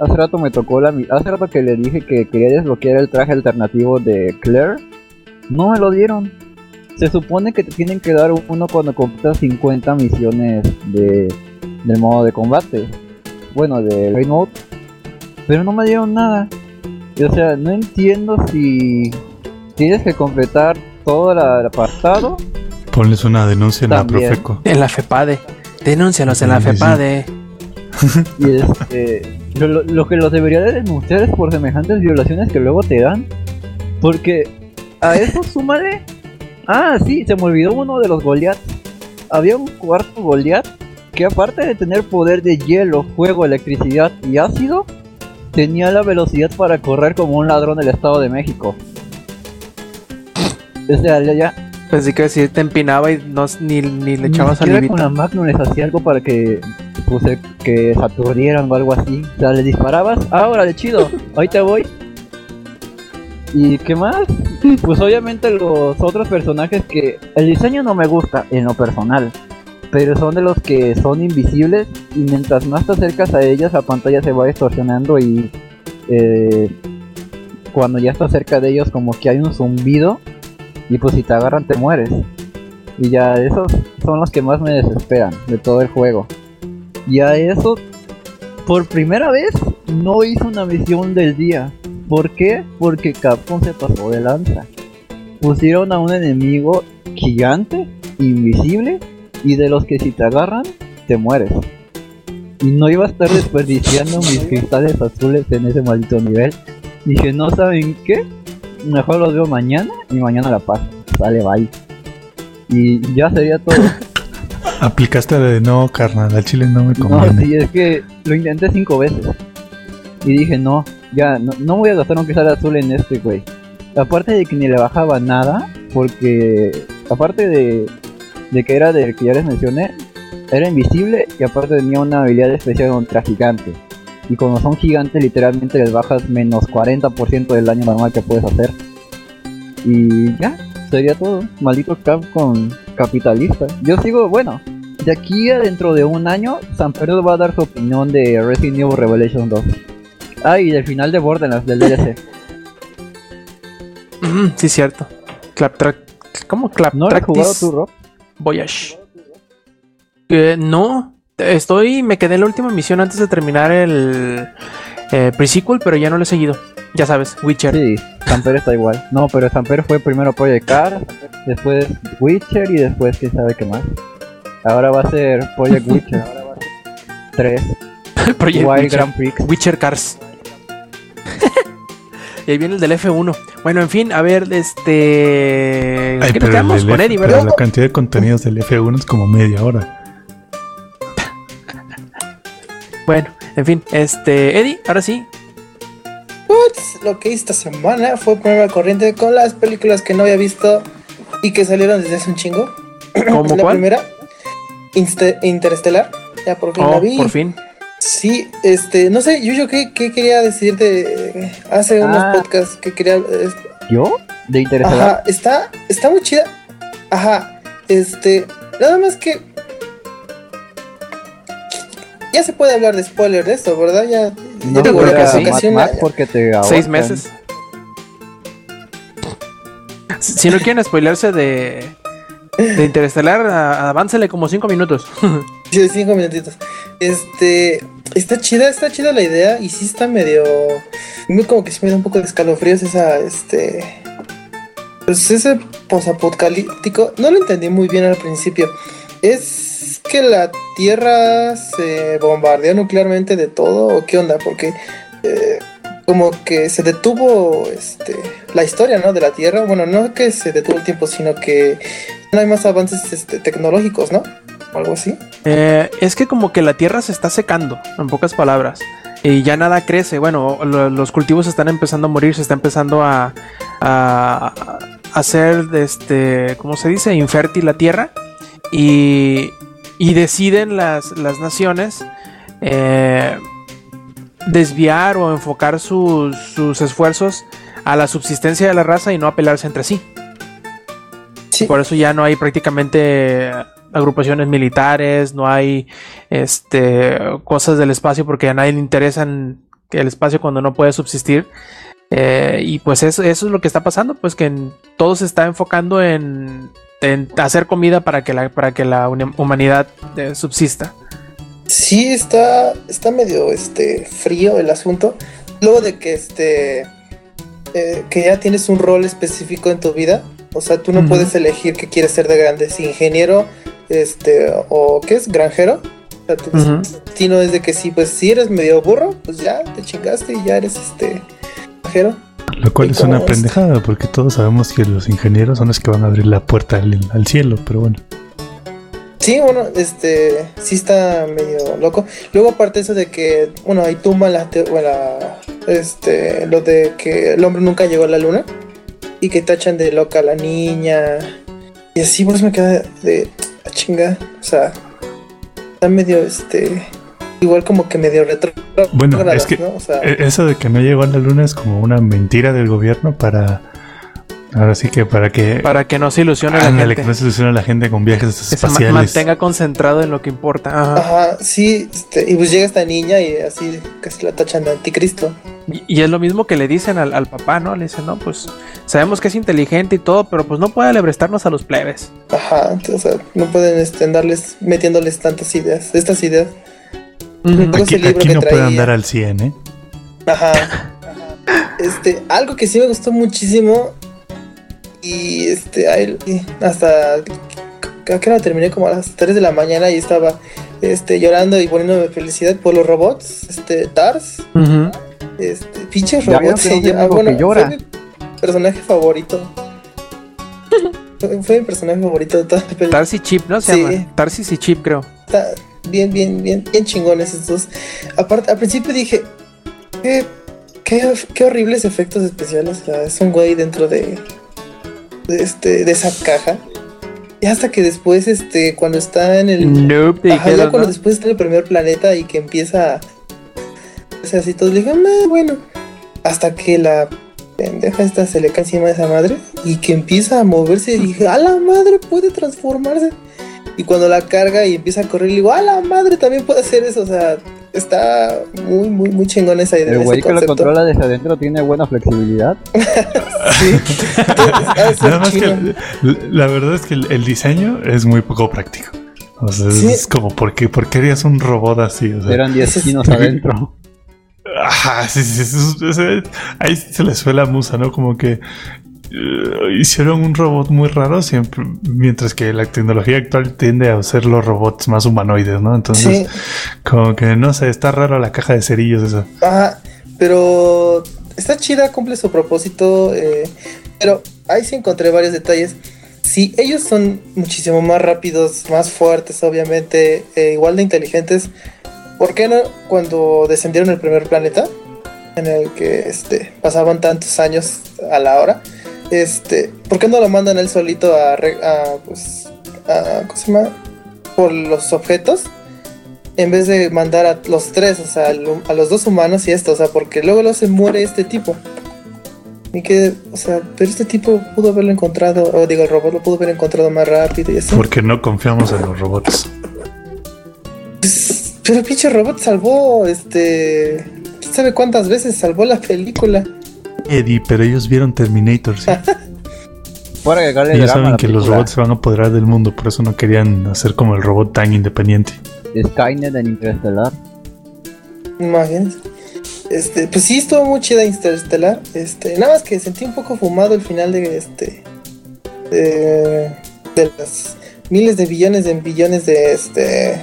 hace rato me tocó la. Hace rato que le dije que quería desbloquear el traje alternativo de Claire. No me lo dieron. Se supone que te tienen que dar uno cuando completas 50 misiones de, del modo de combate. Bueno, de Raid Mode. Pero no me dieron nada. Y, o sea, no entiendo si tienes que completar todo la- el apartado. Ponles una denuncia en la. Profeco. En la FEPADE. Denúncianos en la sí. FEPADE. Y este, lo, lo- que los debería de denunciar es por semejantes violaciones que luego te dan. Porque a eso súmale. Ah, sí, se me olvidó uno de los Goliath. Había un cuarto Goliath que aparte de tener poder de hielo, fuego, electricidad y ácido, tenía la velocidad para correr como un ladrón del Estado de México. O sea, ya, ya Pensé que si te empinaba y no, ni, ni le echabas siquiera con la Magnum les hacía algo para que pues, se- que se o algo así. O sea, les disparabas. Ah, órale, chido. Ahí te voy. ¿Y qué más? Pues obviamente los otros personajes que el diseño no me gusta en lo personal. Pero son de los que son invisibles y mientras más te acercas a ellas la pantalla se va distorsionando y eh, cuando ya estás cerca de ellos como que hay un zumbido y pues si te agarran te mueres. Y ya esos son los que más me desesperan de todo el juego. Y a eso, por primera vez, no hice una misión del día. ¿Por qué? Porque Capcom se pasó de lanza. Pusieron a un enemigo gigante, invisible, y de los que si te agarran, te mueres. Y no iba a estar desperdiciando mis cristales azules en ese maldito nivel. Dije, no saben qué, mejor los veo mañana y mañana la paso. Sale, bye. Y ya sería todo. Aplicaste de no, carnal, al chile no me No, conviene. sí, es que lo intenté cinco veces. Y dije, no, ya, no, no voy a gastar un cristal azul en este, güey. Aparte de que ni le bajaba nada, porque aparte de, de que era del que ya les mencioné, era invisible y aparte tenía una habilidad especial contra gigante. Y cuando son gigantes, literalmente les bajas menos 40% del daño normal que puedes hacer. Y ya, sería todo. Maldito Capcom capitalista. Yo sigo, bueno, de aquí a dentro de un año, San Pedro va a dar su opinión de Resident Evil Revelation 2. Ah, y del final de Borderlands, del DLC. Ujú, sí, cierto. Claptrack. ¿Cómo Claptrack? ¿No lo has jugado tú, Rob? Voyage. Eh, no, estoy, me quedé en la última misión antes de terminar el eh, pre-sequel, pero ya no lo he seguido. Ya sabes, Witcher. Sí, San Pedro está igual. No, pero San Pedro fue primero Project Cars, después Witcher y después quién sabe qué más. Ahora va a ser Project Witcher. 3, Project Wild Witcher. Grand Prix. Witcher Cars. y ahí viene el del F1. Bueno, en fin, a ver, este. Ay, ¿Qué nos pero, quedamos el con Eddie, pero verdad? la cantidad de contenidos del F1 es como media hora. Bueno, en fin, este. Eddie, ahora sí. Pues, lo que hice esta semana fue ponerme al corriente con las películas que no había visto y que salieron desde hace un chingo. ¿Cómo la cuál? primera, Inste- Interestelar. Ya por fin la Oh, vi. por fin. Sí, este, no sé, Yuyo, ¿qué, qué quería decirte hace unos Ah. podcasts que quería... eh, ¿Yo? ¿De Interestelar? Ajá, está, está muy chida. Ajá, este, nada más que... Ya se puede hablar de spoiler de esto, ¿verdad? Ya, No digo, creo la que sí. ocasión Mad porque te Seis meses. Si no quieren spoilerse de, de Interestelar, a- aváncele como cinco minutos. Sí, cinco minutitos. Este, está chida, está chida la idea y sí está medio, muy como que sí me da un poco de escalofríos esa, este, pues ese posapocalíptico. No lo entendí muy bien al principio. Es que la Tierra se bombardea nuclearmente de todo o qué onda, porque eh, como que se detuvo, este, la historia, ¿no? De la Tierra. Bueno, no que se detuvo el tiempo, sino que no hay más avances este, tecnológicos, ¿no? O algo así. Eh, es que como que la tierra se está secando, en pocas palabras. Y ya nada crece. Bueno, lo- los cultivos están empezando a morir, se está empezando a, a, a hacer, este, ¿cómo se dice? Infértil la tierra. Y, y deciden las, las naciones eh, desviar o enfocar sus, sus esfuerzos a la subsistencia de la raza y no a pelearse entre sí. Sí. Por eso ya no hay prácticamente agrupaciones militares, no hay este cosas del espacio porque a nadie le interesa el espacio cuando no puede subsistir. Eh, y pues eso, eso es lo que está pasando, pues que todo se está enfocando en, hacer comida para que la, para que la humanidad eh, subsista. Sí, está, está medio este, frío el asunto. Luego de que este eh, que ya tienes un rol específico en tu vida. O sea, tú no puedes elegir qué quieres ser de grande, si ingeniero, este, o qué es, granjero. O sea, tu destino es de que sí, pues si eres medio burro, pues ya te chingaste y ya eres este granjero. Lo cual es una pendejada, porque todos sabemos que los ingenieros son los que van a abrir la puerta al cielo, pero bueno. Sí, bueno, este, sí está medio loco. Luego aparte eso de que, bueno, ahí tumba la, la, este, lo de que el hombre nunca llegó a la luna y que tachan de loca a la niña. Y así pues me queda de a chinga, o sea, está medio, este, igual como que medio retro. Bueno, es que e-, eso de que no llegó a la luna es como una mentira del gobierno para Ahora sí que para que. Para que no se ilusione la gente. que no se ilusione la gente con viajes espaciales. Se mantenga concentrado en lo que importa. Ajá, sí. Este, y pues llega esta niña y así casi la tachan de anticristo. Y, es lo mismo que le dicen al, papá, ¿no? Le dicen, no, pues sabemos que es inteligente y todo, pero pues no puede alebrestarnos a los plebes. Ajá, o sea, no pueden este, andarles metiéndoles tantas ideas, estas ideas. Aquí, no puede andar al 100, ¿eh? Ajá. Este, algo que sí me gustó muchísimo y este, ahí, hasta creo que la terminé como a las 3 de la mañana y estaba este, llorando y poniéndome felicidad por los robots, este, Tars. Este, pinches robots. Ah, bueno, fue mi personaje favorito. fue, mi personaje favorito de toda la película. Tars y Chip, ¿no? Se llama. Tarsis y Chip, creo. Está bien, bien, bien, bien chingones estos. Aparte, al principio dije, qué, qué, qué horribles efectos especiales. O sea, es un güey dentro de de, este, de esa caja. Y hasta que después, este, cuando está en el. Nope, ajá, ya cuando después está en el primer planeta y que empieza. O sea, así todos le ah, bueno. Hasta que la pendeja esta se le cae encima de esa madre y que empieza a moverse y dije, a la madre puede transformarse. Y cuando la carga y empieza a correr, le digo, a la madre también puede hacer eso. O sea, está muy, muy, muy chingón esa idea. El güey que lo controla desde adentro tiene buena flexibilidad. sí. la verdad es que el, diseño es muy poco práctico. O sea, es como, ¿por qué, ¿por qué harías un robot así? O sea, Eran 10 chinos adentro. Ajá, sí, sí, sí, ahí se le suele la musa, ¿no? Como que hicieron un robot muy raro, siempre, mientras que la tecnología actual tiende a hacer los robots más humanoides, ¿no? Entonces, como que no sé, está raro la caja de cerillos esa. Ajá, pero está chida, cumple su propósito, eh, pero ahí sí encontré varios detalles. Si ellos son muchísimo más rápidos, más fuertes, obviamente, eh, igual de inteligentes, ¿por qué no cuando descendieron el primer planeta? en el que este, pasaban tantos años a la hora, este, ¿por qué no lo mandan él solito a, a pues, a, ¿cómo se llama? Por los objetos, en vez de mandar a los tres, o sea, a los dos humanos y esto, o sea, porque luego lo se muere este tipo. Y que, o sea, pero este tipo pudo haberlo encontrado, o digo, el robot lo pudo haber encontrado más rápido y así. Porque no confiamos en los robots. Pues, pero el pinche robot salvó, este, ¿quién sabe cuántas veces salvó la película? Eddie, pero ellos vieron Terminator, sí. Para ellos saben que los robots se van a apoderar del mundo, por eso no querían hacer como el robot tan independiente. Skynet en Interstellar. Imagínense. Este, pues sí, estuvo muy chida Interstellar. Este, nada más que sentí un poco fumado el final de este. De, de las miles de billones de billones de este.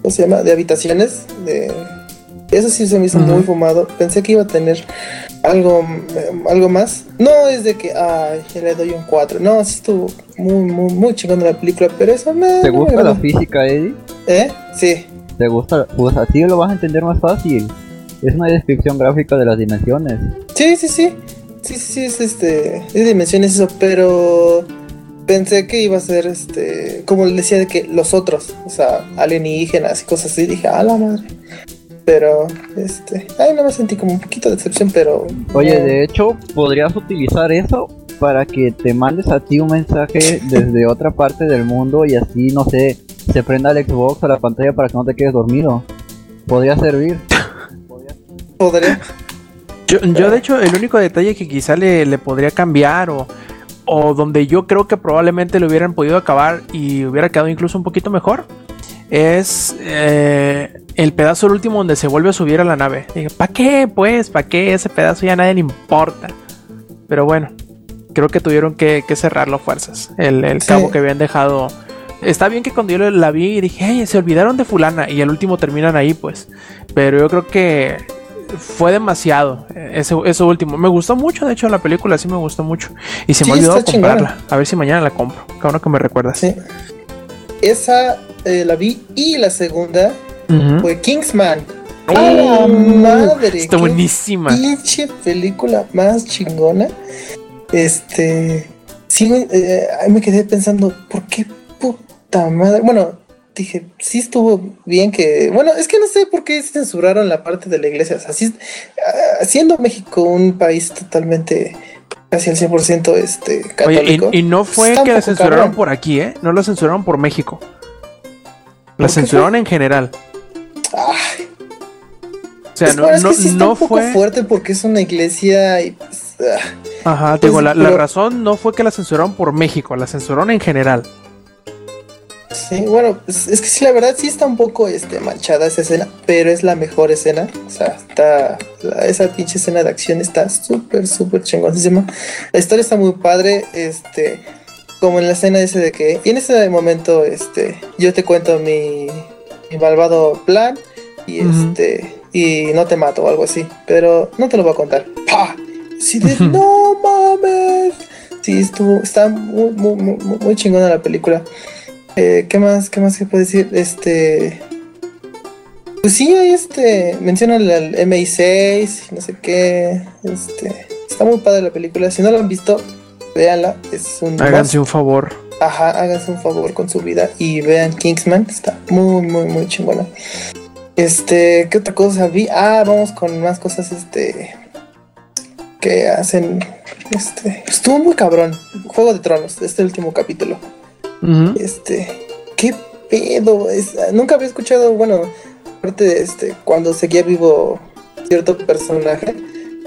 ¿Cómo se llama? De habitaciones. De, eso sí se me hizo muy fumado. Pensé que iba a tener algo, algo más. No es de que, ay, le doy un 4. No, sí estuvo muy, muy, muy chingón la película, pero eso me. ¿Te gusta la física, Eddie? ¿Eh? Sí. ¿Te gusta? Pues así lo vas a entender más fácil. Es una descripción gráfica de las dimensiones. Sí, sí, sí. Sí, sí, es este. Es dimensiones eso, pero. Pensé que iba a ser este. Como decía de que los otros, o sea, alienígenas y cosas así. Dije, a la madre. Pero, este, ay, no me sentí como un poquito de decepción, pero... Oye, de hecho, podrías utilizar eso para que te mandes a ti un mensaje desde otra parte del mundo y así, no sé, se prenda el Xbox a la pantalla para que no te quedes dormido. Podría servir. Podría. Yo, yo, de hecho, el único detalle que quizá le, le podría cambiar o, o donde yo creo que probablemente lo hubieran podido acabar y hubiera quedado incluso un poquito mejor es eh, el pedazo el último donde se vuelve a subir a la nave. ¿Para qué? Pues, ¿para qué? Ese pedazo ya a nadie le importa. Pero bueno, creo que tuvieron que, que cerrarlo fuerzas. El, el Sí. cabo que habían dejado. Está bien que cuando yo la vi dije, hey, se olvidaron de fulana y el último terminan ahí, pues. Pero yo creo que fue demasiado eh, ese, eso último. Me gustó mucho, de hecho, la película sí me gustó mucho. Y se Sí, me olvidó comprarla. A ver si mañana la compro. Cabrón que me recuerdas. Sí. Esa eh, la vi y la segunda fue Kingsman. ¡A la madre! Está buenísima. Pinche película más chingona. Este. Sí, me- eh, me quedé pensando, ¿por qué puta madre? Bueno, dije, sí estuvo bien que. Bueno, es que no sé por qué censuraron la parte de la iglesia. O sea, sí, ah, siendo México un país totalmente casi al 100% este, Oye, católico. y, y no fue está que la censuraron cabrón. por aquí, ¿eh? No la censuraron por México. La ¿Por qué censuraron en general. Ay, O sea, es, no, no, sí no fue. fuerte porque es una iglesia y pues, ah, Ajá, te digo, Pues, la, la razón no fue que la censuraron por México, la censuraron en general. Sí, bueno, pues, es que sí, la verdad sí está un poco este, manchada esa escena, pero es la mejor escena. O sea, está. la- esa pinche escena de acción está súper, súper chingoncísima. La historia está muy padre, este. Como en la escena ese de que. Y en ese momento, este. Yo te cuento mi. Mi malvado plan. Y este. Y no te mato o algo así. Pero no te lo voy a contar. ¡Pah! Sí, de. ¡No mames! Sí, estuvo. Está muy, muy, muy, muy- muy chingona la película. Eh, ¿Qué más? ¿Qué más se puede decir? Este. Pues sí, ahí este. Mencionan el MI6, no sé qué. Este. Está muy padre la película. Si no la han visto, véanla. Es un. Háganse un favor. Ajá, háganse un favor con su vida y vean Kingsman. Está muy, muy, muy chingona. Este. ¿Qué otra cosa vi? Ah, vamos con más cosas. Este. Que hacen. Este. Estuvo muy cabrón. Juego de Tronos, este último capítulo. Este, ¿qué pedo? Es- nunca había escuchado, bueno, aparte de este, cuando seguía vivo cierto personaje,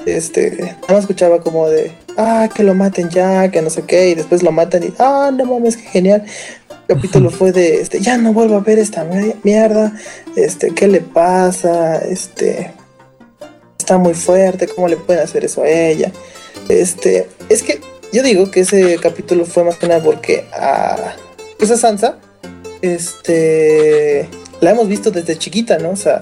este, nada más escuchaba como de, ah, que lo maten ya, que no sé qué, y después lo matan y, ah, no mames, qué genial. El capítulo fue de, este, ya no vuelvo a ver esta mi- mierda, este, ¿qué le pasa? Este, está muy fuerte, ¿cómo le pueden hacer eso a ella? Este, es que yo digo que ese capítulo fue más que nada porque a pues a Sansa, este, la hemos visto desde chiquita, ¿no? O sea,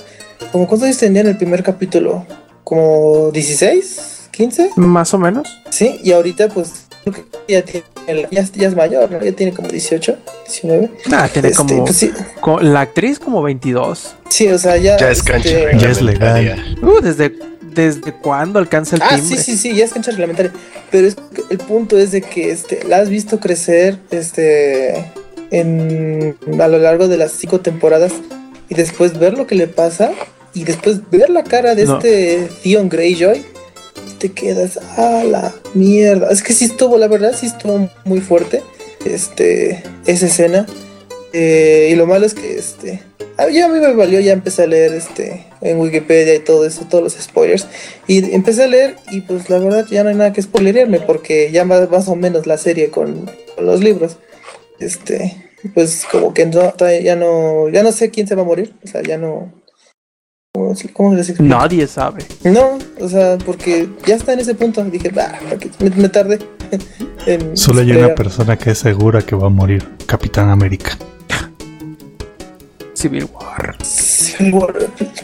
como cuántos años tenía en el primer capítulo, como 16, 15, Más o menos. sí, y ahorita pues creo que ya tiene, ya, ya es mayor, ¿no? Ya tiene como 18, 19. Ah, tiene Este, como, pues sí, co- La actriz como 22. sí, o sea, ya. Ya es este, cancha Ya es legal. Uh, ¿desde, ¿Desde cuándo alcanza el Ah, timbre? sí, sí, sí, ya es cancha reglamentaria. Pero es que el punto es de que este, la has visto crecer este, en, a lo largo de las cinco temporadas y después ver lo que le pasa y después ver la cara de No. este Theon Greyjoy te quedas a la mierda. Es que sí estuvo, la verdad, sí estuvo muy fuerte este, esa escena. Eh, y lo malo es que este, a mí- a mí me valió ya empecé a leer este en Wikipedia y todo eso, todos los spoilers. Y empecé a leer y pues la verdad ya no hay nada que spoilerearme porque ya más, más o menos la serie con, con los libros. Este, pues como que no, ya no, ya no sé quién se va a morir. O sea, ya no. ¿Cómo, cómo les? Nadie sabe. No, o sea, porque ya está en ese punto. Dije, bah, me, me tardé. en Solo hay una persona que es segura que va a morir. Capitán América. Civil War. Civil War,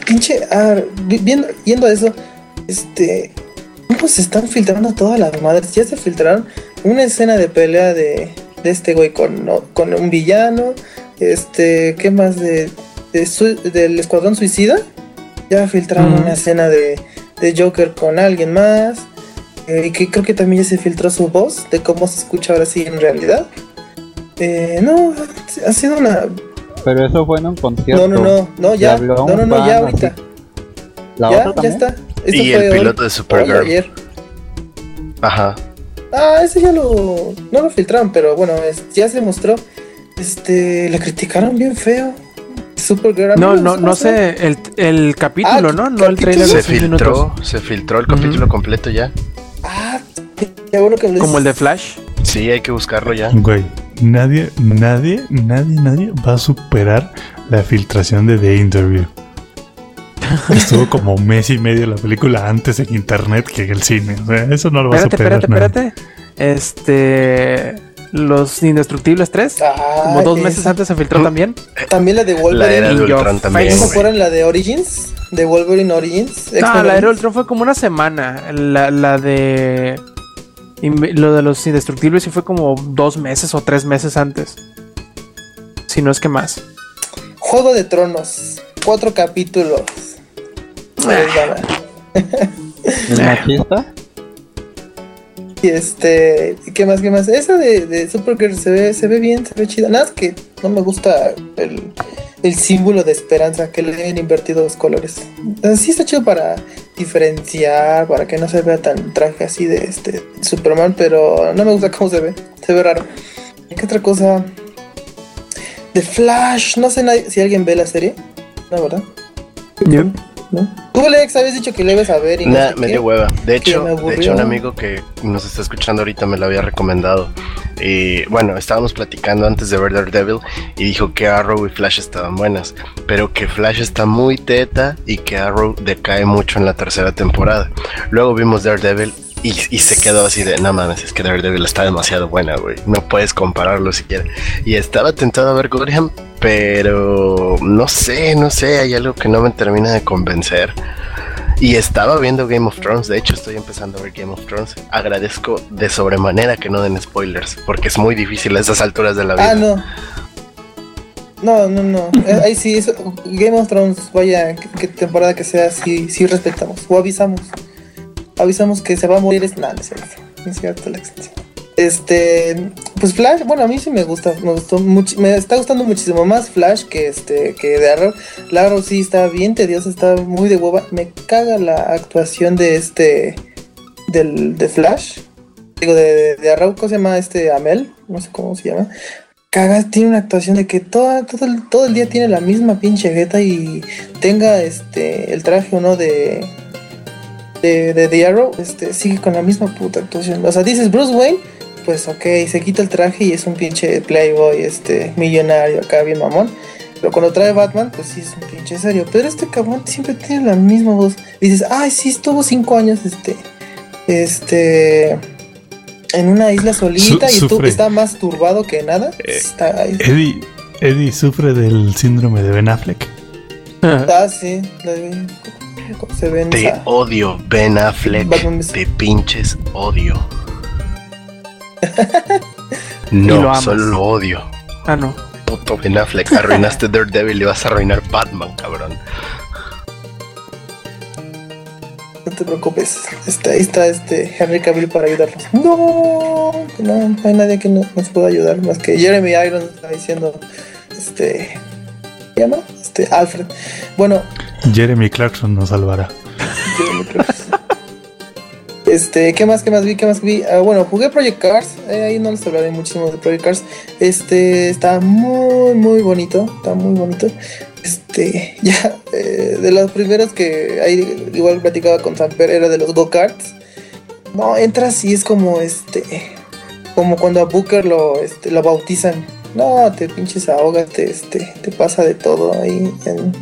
pinche, ah, vi- viendo, yendo a eso, este, ¿cómo se están filtrando todas las madres? Ya se filtraron una escena de pelea de, de este güey con, con un villano, este, ¿qué más? De, de su- del Escuadrón Suicida, ya filtraron una escena de, de Joker con alguien más, eh, y que creo que también ya se filtró su voz, de cómo se escucha ahora sí en realidad. Eh, no, ha sido una Pero eso fue en un concierto. no, no, no, no, ya. habló No, no, no, ya ahorita. La ya, otra ya está. Esto Y fue el hoy- piloto de Supergirl. ayer. Ajá. Ah, ese ya lo. No lo filtraron, pero bueno, es- ya se mostró. Este. Le criticaron bien feo. Supergirl. No, no, no sé, el, el capítulo, Ah, ¿no? No el trailer de Se filtró, minutos. se filtró el capítulo completo ya. Ah, qué bueno que Como el de. Flash. Sí, hay que buscarlo ya. Güey, nadie, nadie, nadie, nadie va a superar la filtración de The Interview. Estuvo como un mes y medio la película antes en internet que en el cine. O sea, eso no lo va Espérate, a superar. espérate, nadie. espérate. Este. Los Indestructibles 3. Ah, Como dos esa. meses antes se filtró también. También la de La Wolverine. Ultron también. ¿No acuerdan la de Origins? De Wolverine Origins. No, la de. Ultron fue como una semana. La, la de. Inve- Lo de los Indestructibles sí fue como dos meses o tres meses antes. Si no es que más. Juego de Tronos. Cuatro capítulos. Ah. ¿Es machista? Y este, ¿y ¿qué más? ¿Qué más? Esa de, de Supergirl se ve, se ve bien, se ve chida. Nada más que no me gusta el, el símbolo de esperanza que le hayan invertido los colores. Así está chido para diferenciar, para que no se vea tan traje así de este Superman, pero no me gusta cómo se ve. Se ve raro. ¿Qué otra cosa? The Flash, no sé si alguien ve la serie. No, ¿verdad? ¿No? Tú, Alex, habías dicho que le ibas a ver y no Nah, sé me qué. dio hueva. De hecho, de hecho, un amigo que nos está escuchando ahorita me lo había recomendado. Y bueno, estábamos platicando antes de ver Daredevil y dijo que Arrow y Flash estaban buenas, pero que Flash está muy teta y que Arrow decae mucho en la tercera temporada. Luego vimos Daredevil y, y se quedó así de, no mames, es que Daredevil está demasiado buena, güey. No puedes compararlo siquiera. Y estaba tentado a ver Gotham, pero no sé, no sé, hay algo que no me termina de convencer. Y estaba viendo Game of Thrones, de hecho estoy empezando a ver Game of Thrones. Agradezco de sobremanera que no den spoilers, porque es muy difícil a estas alturas de la vida. Ah, no. No, no, no. Eh, Ahí sí, eso, Game of Thrones, vaya, que temporada que sea, sí, sí respetamos. O avisamos. Avisamos que se va a morir. Es nada, no es cierto. No es cierto, Alex. Este, pues Flash, bueno, a mí sí me gusta, me gustó mucho, me está gustando muchísimo más Flash que este, que de Arrow. La sí está bien tediosa, está muy de hueva. Me caga la actuación de este, del, de Flash. Digo, de, de, Arrow, ¿cómo se llama este Amel? No sé cómo se llama. Caga, tiene una actuación de que toda, todo, todo el día tiene la misma pinche jeta y tenga este, el traje o no de, de, de The Arrow, este, sigue con la misma puta actuación. O sea, dices Bruce Wayne, pues ok, se quita el traje y es un pinche playboy, este, millonario acá, bien mamón. Pero cuando trae Batman, pues sí es un pinche serio. Pero este cabrón siempre tiene la misma voz. Dices, ay, sí, estuvo cinco años, este, este, en una isla solita Su- y tú está más turbado que nada. Eh, Está ahí. Eddie, Eddie sufre del síndrome de Ben Affleck. Ah, sí, la. ¿Cómo se ven Te esa- odio, Ben Affleck. Batman Te pinches odio. Lo No, solo lo odio. Ah, no. Puto Ben Affleck, arruinaste Daredevil y vas a arruinar Batman, cabrón. No te preocupes. Está, ahí está este Henry Cavill para ayudarnos. No, no, no hay nadie que no- nos pueda ayudar más que Jeremy Irons está diciendo este ¿qué llama? Este Alfred. Bueno, Jeremy Clarkson nos salvará. Jeremy sí. Este, ¿qué más, qué más vi? ¿Qué más vi? Ah, bueno, jugué Project Cars. eh, ahí no les hablaré muchísimo de Project Cars. Este, está muy, muy bonito. Está muy bonito. Este, ya, eh, de los primeros que ahí igual platicaba con Samper era de los go-karts. No, entras y es como este, como cuando a Booker lo, este, lo bautizan. No, te pinches ahogas, te, este, te pasa de todo ahí en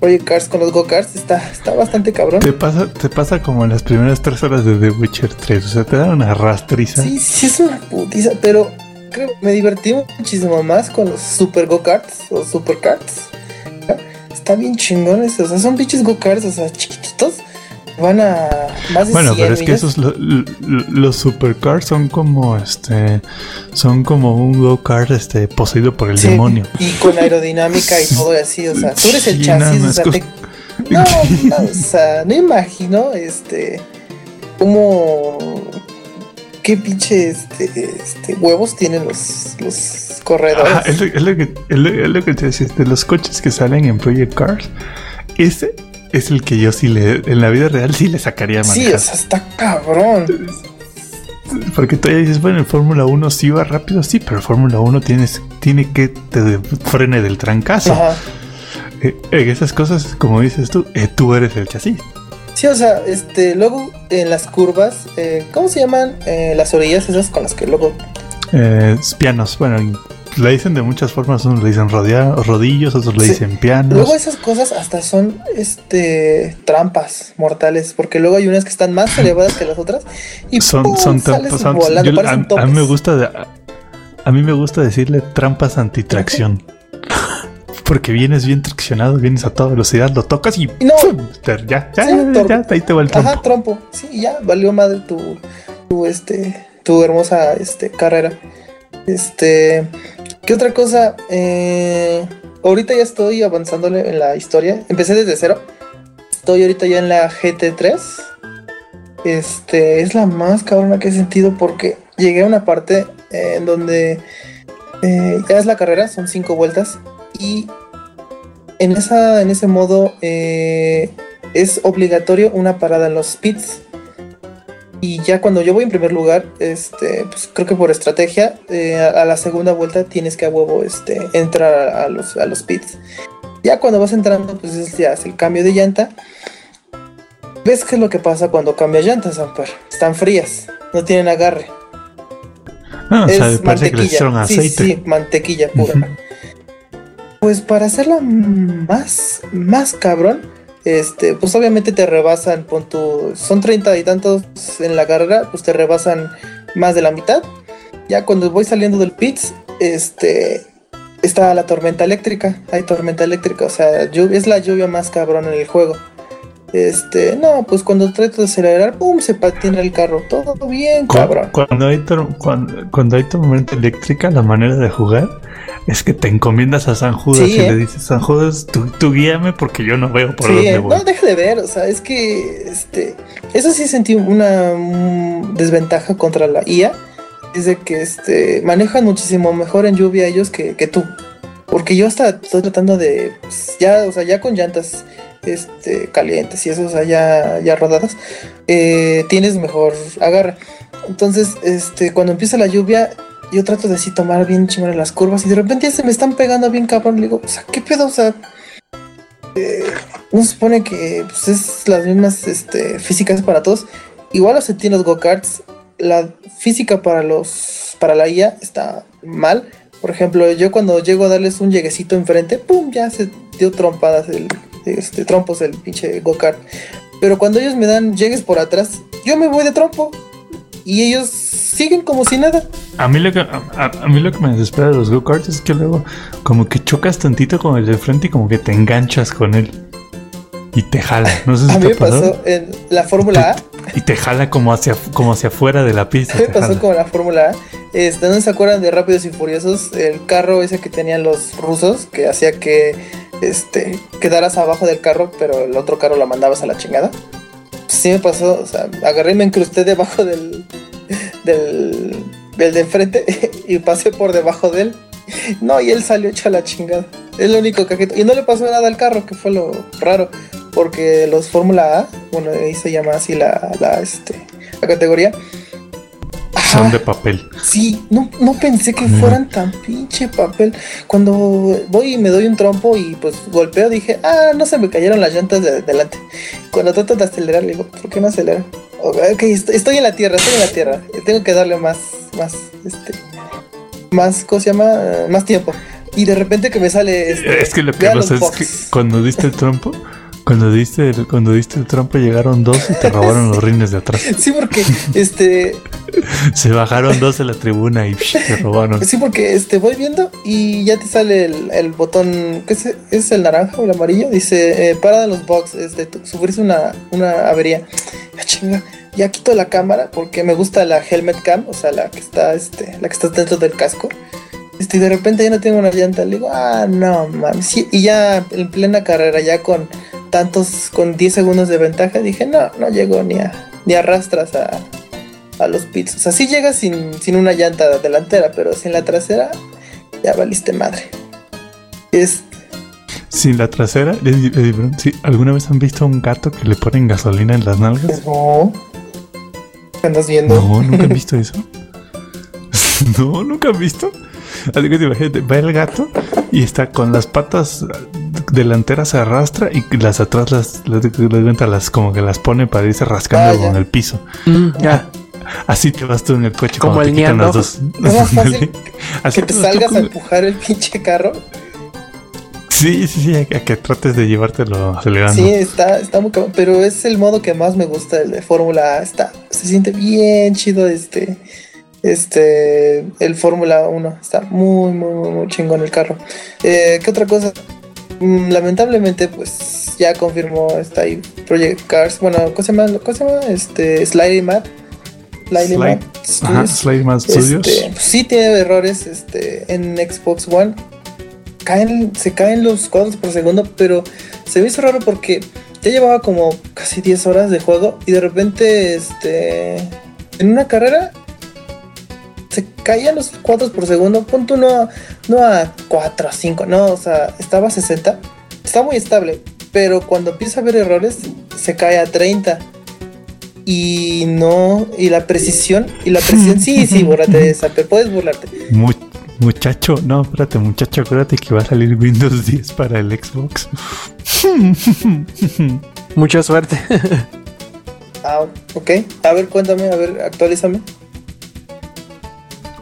Project Cars con los go-karts. Está, está bastante cabrón. Te pasa, te pasa como en las primeras tres horas de The Witcher 3. O sea, te dan una rastriza. Sí, sí es una putiza, pero creo que me divertí muchísimo más con los super go-karts o super karts. Están bien chingones, o sea, son pinches go-karts, o sea, chiquititos. Van a más de Bueno, 100 pero es que esos lo- lo- los supercars son como este son como un go-kart este poseído por el Sí, demonio. Y con aerodinámica y todo así, o sea, tú eres el chasis, o sea, te- no, no, o sea, no imagino, este, cómo, qué pinche, este, este, huevos tienen los, los corredores. Ajá, es, lo, es lo que, es lo- es lo que te decía, de los coches que salen en Project Cars, ese es el que yo sí le, en la vida real sí le sacaría a Sí, o sea, está cabrón. porque todavía dices, bueno, en Fórmula 1 sí va rápido, sí, pero en Fórmula 1 tienes, tiene que te frene del trancazo. Ajá. Eh, en esas cosas, como dices tú, eh, tú eres el chasis. Sí, o sea, este, luego en las curvas, eh, ¿cómo se llaman eh, las orillas esas con las que luego... Eh, pianos, bueno, le dicen de muchas formas, unos le dicen rodea- rodillos, otros le Sí. dicen pianos. Luego esas cosas hasta son, este, trampas mortales, porque luego hay unas que están más elevadas que las otras y son, ¡pum! son trampas. son- volando, yo- a, mí me gusta de- a, a mí me gusta decirle trampas antitracción. Porque vienes bien traccionado, vienes a toda velocidad, lo tocas y No. ¡pum! ya, ya, Sí, ya, ya, ahí te va el trompo. Ajá, trompo. Sí, ya, valió madre tu, tu, este, tu hermosa, este, carrera. Este, ¿qué otra cosa? Eh, ahorita ya estoy avanzándole en la historia. Empecé desde cero. Estoy ahorita ya en la GT3. Este, es la más cabrona que he sentido porque llegué a una parte eh, en donde eh, ya es la carrera, son cinco vueltas y en esa, en ese modo es obligatorio una parada en los pits. Y ya cuando yo voy en primer lugar, este, pues creo que por estrategia, eh, a, a la segunda vuelta tienes que a huevo este, entrar a, a los, a los pits. Ya cuando vas entrando, pues es, ya es el cambio de llanta. ¿Ves qué es lo que pasa cuando cambias llantas, Amper? Están frías, no tienen agarre. Ah, o es sea, parece que le echaron mantequilla. Sí, aceite. sí, mantequilla pura. Pues para hacerla más, más cabrón, este, pues obviamente te rebasan, pon tu, son treinta y tantos en la carrera, pues te rebasan más de la mitad. Ya cuando voy saliendo del pits, este, está la tormenta eléctrica, hay tormenta eléctrica, o sea, lluvia, es la lluvia más cabrón en el juego. Este, no, pues cuando trato de acelerar, pum, se patina el carro, todo bien, cabrón. Cuando hay, cuando, cuando hay tormenta eléctrica, la manera de jugar es que te encomiendas a San Judas Sí, y ¿eh? le dices, San Judas, tú, tú guíame porque yo no veo por Sí, dónde eh, voy. no, deja de ver, o sea, es que este, eso sí sentí una mm, desventaja contra la IA, es de que este, manejan muchísimo mejor en lluvia ellos que, que tú, porque yo hasta estoy tratando de, pues, ya, o sea, ya con llantas este, calientes y eso, o sea, ya, rodadas, eh, tienes mejor agarre. Entonces, este, cuando empieza la lluvia, yo trato de así tomar bien en las curvas y de repente ya se me están pegando bien cabrón. Le digo, o sea, ¿qué pedo? O sea, eh, supone que pues, es las mismas este, físicas para todos. Igual lo sentí en los go-karts. La física para los para la IA está mal. Por ejemplo, yo cuando llego a darles un lleguecito enfrente, ¡pum! Ya se dio trompadas el, este, trompos el pinche go-kart. Pero cuando ellos me dan llegues por atrás, yo me voy de trompo. Y ellos siguen como si nada. A mí lo que a, mí lo que me desespera de los go-karts es que luego como que chocas tantito con el de frente y como que te enganchas con él y te jala. No sé si A mí me pasó en la Fórmula A. Y te jala como hacia como hacia afuera de la pista. A mí te me pasó jala. con la Fórmula A. Este, ¿No se acuerdan de Rápidos y Furiosos? El carro ese que tenían los rusos que hacía que este, quedaras abajo del carro, pero el otro carro lo mandabas a la chingada. Sí me pasó, o sea, agarré y me incrusté debajo del, del, del de enfrente y pasé por debajo de él. No, y él salió hecho a la chingada. Es lo único que... Y no le pasó nada al carro, que fue lo raro. Porque los Fórmula A, bueno, ahí se llama así la, la, este, la categoría. Son de papel. Sí, no, no pensé que No. fueran tan pinche papel. Cuando voy y me doy un trompo y pues golpeo, dije, ah, no se me cayeron las llantas de delante. Cuando trato de acelerar, le digo, ¿por qué no acelera? Ok, est- estoy en la tierra, estoy en la tierra. Tengo que darle más, más, este, más, ¿cómo se llama? Eh, Más tiempo. Y de repente que me sale, este, Es que lo que pasa es que cuando diste el trompo, cuando diste el, cuando diste el trompo llegaron dos y te robaron los rines de atrás. Sí, porque, este, Se bajaron dos de la tribuna y psh, te robaron. Sí, porque este voy viendo y ya te sale el, el botón, ¿qué es, es el naranja o el amarillo? Dice, eh, para de los box, este, sufriste una, una avería. Ya chinga, ya quito la cámara porque me gusta la helmet cam, o sea, la que está, este, la que está dentro del casco. Este, y de repente ya no tengo una llanta. Le digo, ah, no, mames. Sí, y ya en plena carrera, ya con tantos, con 10 segundos de ventaja, dije, no, no llego ni a, ni arrastras a, a los pits. O sea, sí llegas sin, sin una llanta delantera, pero sin la trasera, ya valiste madre. Es, Sin la trasera, sí, ¿alguna vez han visto a un gato que le ponen gasolina en las nalgas? no. ¿Qué andas viendo? No, nunca han visto eso. no, nunca han visto. Así que imagínate, va el gato y está con las patas delanteras se arrastra y las atrás las, las, las, las como que las pone para irse rascando Ah, con el piso. Mm, ya. Así te vas tú en el coche Como el te quitan las dos. Es más fácil Así que te salgas a empujar el pinche carro. Sí, sí, sí, a, a que trates de llevártelo acelerando. Sí, está, está muy cabrón, pero es el modo que más me gusta, el de Fórmula A. Está, se siente bien chido este, este, el Fórmula 1. Está muy, muy, muy, muy chingón el carro. Eh, ¿Qué otra cosa? Mm, lamentablemente, pues ya confirmó, está ahí Project Cars. Bueno, ¿cómo se llama? ¿Cómo se llama? Este, Sliding Map. Sliding Slide- Map Ajá, Studios. Man Studios. Este, pues sí tiene errores este, en Xbox One. Caen, se caen los cuadros por segundo, pero se me hizo raro porque ya llevaba como casi 10 horas de juego y de repente este, en una carrera se caían los cuadros por segundo. Punto no, a- no a 4 o 5, no, o sea, estaba a 60. Está muy estable, pero cuando empieza a haber errores se cae a 30. Y no, y la precisión, y la precisión, sí, sí, bórrate de esa, pero puedes burlarte. Mu- muchacho, no, espérate, muchacho, acuérdate que va a salir Windows 10 para el Xbox. Mucha suerte. Ah, ok. A ver, cuéntame, a ver, actualízame.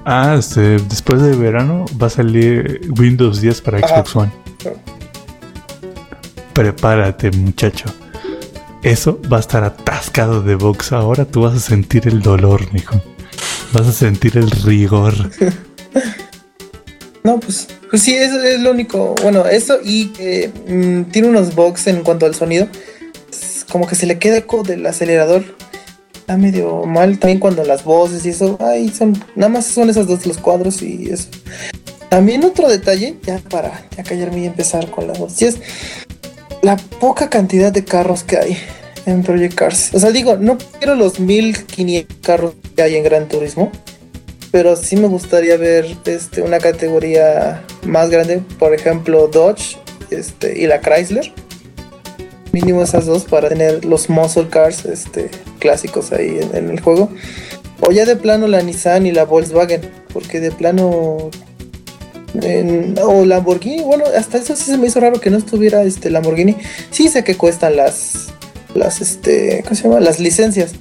Ah, este, después de verano va a salir Windows 10 para Ajá. Xbox One. Prepárate, muchacho. Eso va a estar atascado de box. Ahora tú vas a sentir el dolor, mijo. Vas a sentir el rigor. No, pues, pues sí, eso es lo único. Bueno, eso y que mm, tiene unos bugs en cuanto al sonido. Es como que se le queda eco del acelerador. Está medio mal también cuando las voces y eso. Ay, son. Nada más son esas dos los cuadros y eso. También otro detalle, ya para ya callarme y empezar con las voces. y es la poca cantidad de carros que hay en Project Cars. O sea, digo, no quiero los 1500 carros que hay en Gran Turismo pero sí me gustaría ver este, una categoría más grande, por ejemplo Dodge este, y la Chrysler. Mínimo esas dos para tener los muscle cars este, clásicos ahí en, el juego. O ya de plano la Nissan y la Volkswagen, porque de plano... en- o Lamborghini, bueno, hasta eso sí se me hizo raro que no estuviera este Lamborghini. Sí sé que cuestan las, las, este, ¿cómo se llama? Las licencias.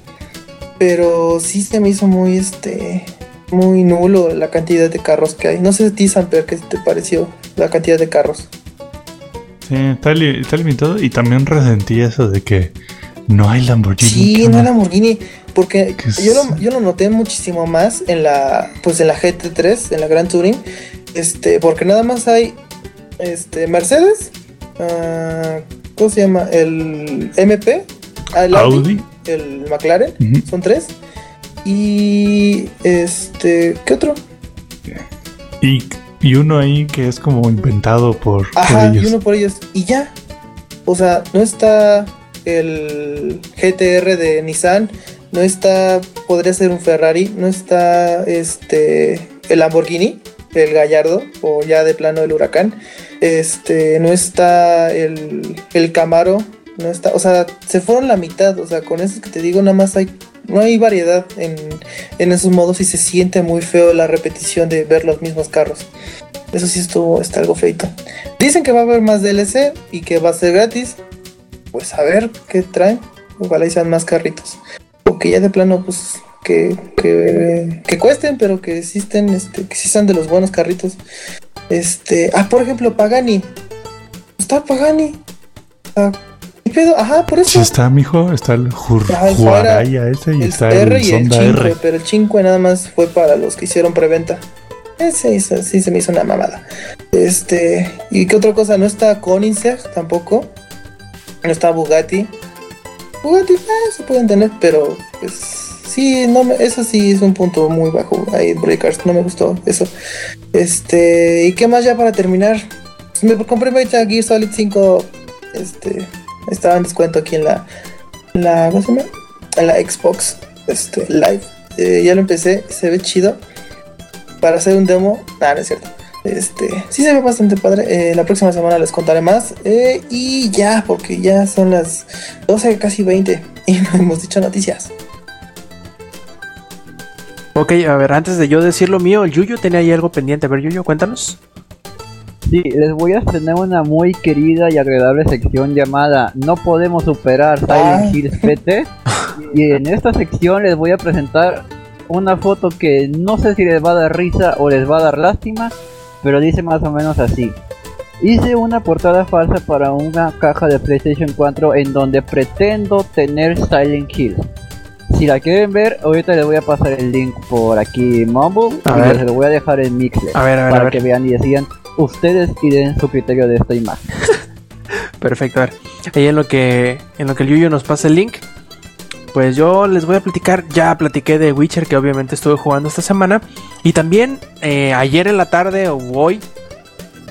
Pero sí se me hizo muy, este, muy nulo la cantidad de carros que hay. No sé a ti, Samper, ¿qué te pareció la cantidad de carros? Sí, está, li- está limitado y también resentí eso de que no hay Lamborghini. Sí, ¿qué no onda? Lamborghini, porque ¿Qué es yo lo, eso? yo lo noté muchísimo más en la, pues en la GT3, en la Grand Touring, este, porque nada más hay, este, Mercedes, ah, ¿cómo se llama? El MP, el Audi, Audi. el McLaren, son tres, y este, ¿qué otro? Y, y uno ahí que es como inventado por, por Ajá, y ellos. uno por ellos. Y ya. O sea, no está el GTR de Nissan, no está, podría ser un Ferrari, no está este el Lamborghini, el Gallardo, o ya de plano el Huracán, este, no está el, el Camaro, no está, o sea, se fueron la mitad, o sea, con eso que te digo, nada más hay, no hay variedad en, en esos modos y se siente muy feo la repetición de ver los mismos carros. Eso sí estuvo, está algo feito. Dicen que va a haber más DLC y que va a ser gratis. Pues a ver qué traen. Ojalá y sean más carritos. O que ya de plano, pues, que, que, que cuesten, pero que existen, este, que sean de los buenos carritos. Este, ah, por ejemplo, Pagani. Está Pagani. Ah, ¿Qué pedo? Ajá, por Sí eso. está, mijo, está el Jur- Ajá, el Juaraya ese y el está R el y el Sonda 5, R. pero el 5 nada más fue para los que hicieron preventa. Ese hizo- sí se me hizo una mamada. Este, y qué otra cosa, no está Koenigsegg tampoco. No está Bugatti. Bugatti, ah, se pueden tener, pero pues sí, no me- eso sí es un punto muy bajo ahí en Breakers, no me gustó eso. Este, y qué más ya para terminar. Pues me compré Metal Gear Solid 5, este, estaba en descuento aquí en la, la, ¿cómo se llama? En la Xbox, este, Live. Eh, ya lo empecé, se ve chido. Para hacer un demo, nada, no es cierto. Este, sí se ve bastante padre. Eh, la próxima semana les contaré más. Eh, y ya, porque ya son las 12, casi 20. Y no hemos dicho noticias. Ok, a ver, antes de yo decir lo mío, el Yuyo tenía ahí algo pendiente. A ver, Yuyo, cuéntanos. Sí, les voy a tener una muy querida y agradable sección llamada No podemos superar. Silent Hills PT. Y en esta sección les voy a presentar una foto que no sé si les va a dar risa o les va a dar lástima, pero dice más o menos así. Hice una portada falsa para una caja de PlayStation 4 en donde pretendo tener Silent Hill. Si la quieren ver, ahorita les voy a pasar el link por aquí Mumble A y ver. les lo voy a dejar en Mixler A ver, a ver, a para ver. que vean y decidan ustedes y su criterio de esta imagen. Perfecto, a ver. Ahí en lo que en lo que el Yuyo nos pasa el link, pues yo les voy a platicar. Ya platiqué de Witcher, que obviamente estuve jugando esta semana. Y también eh, ayer en la tarde o hoy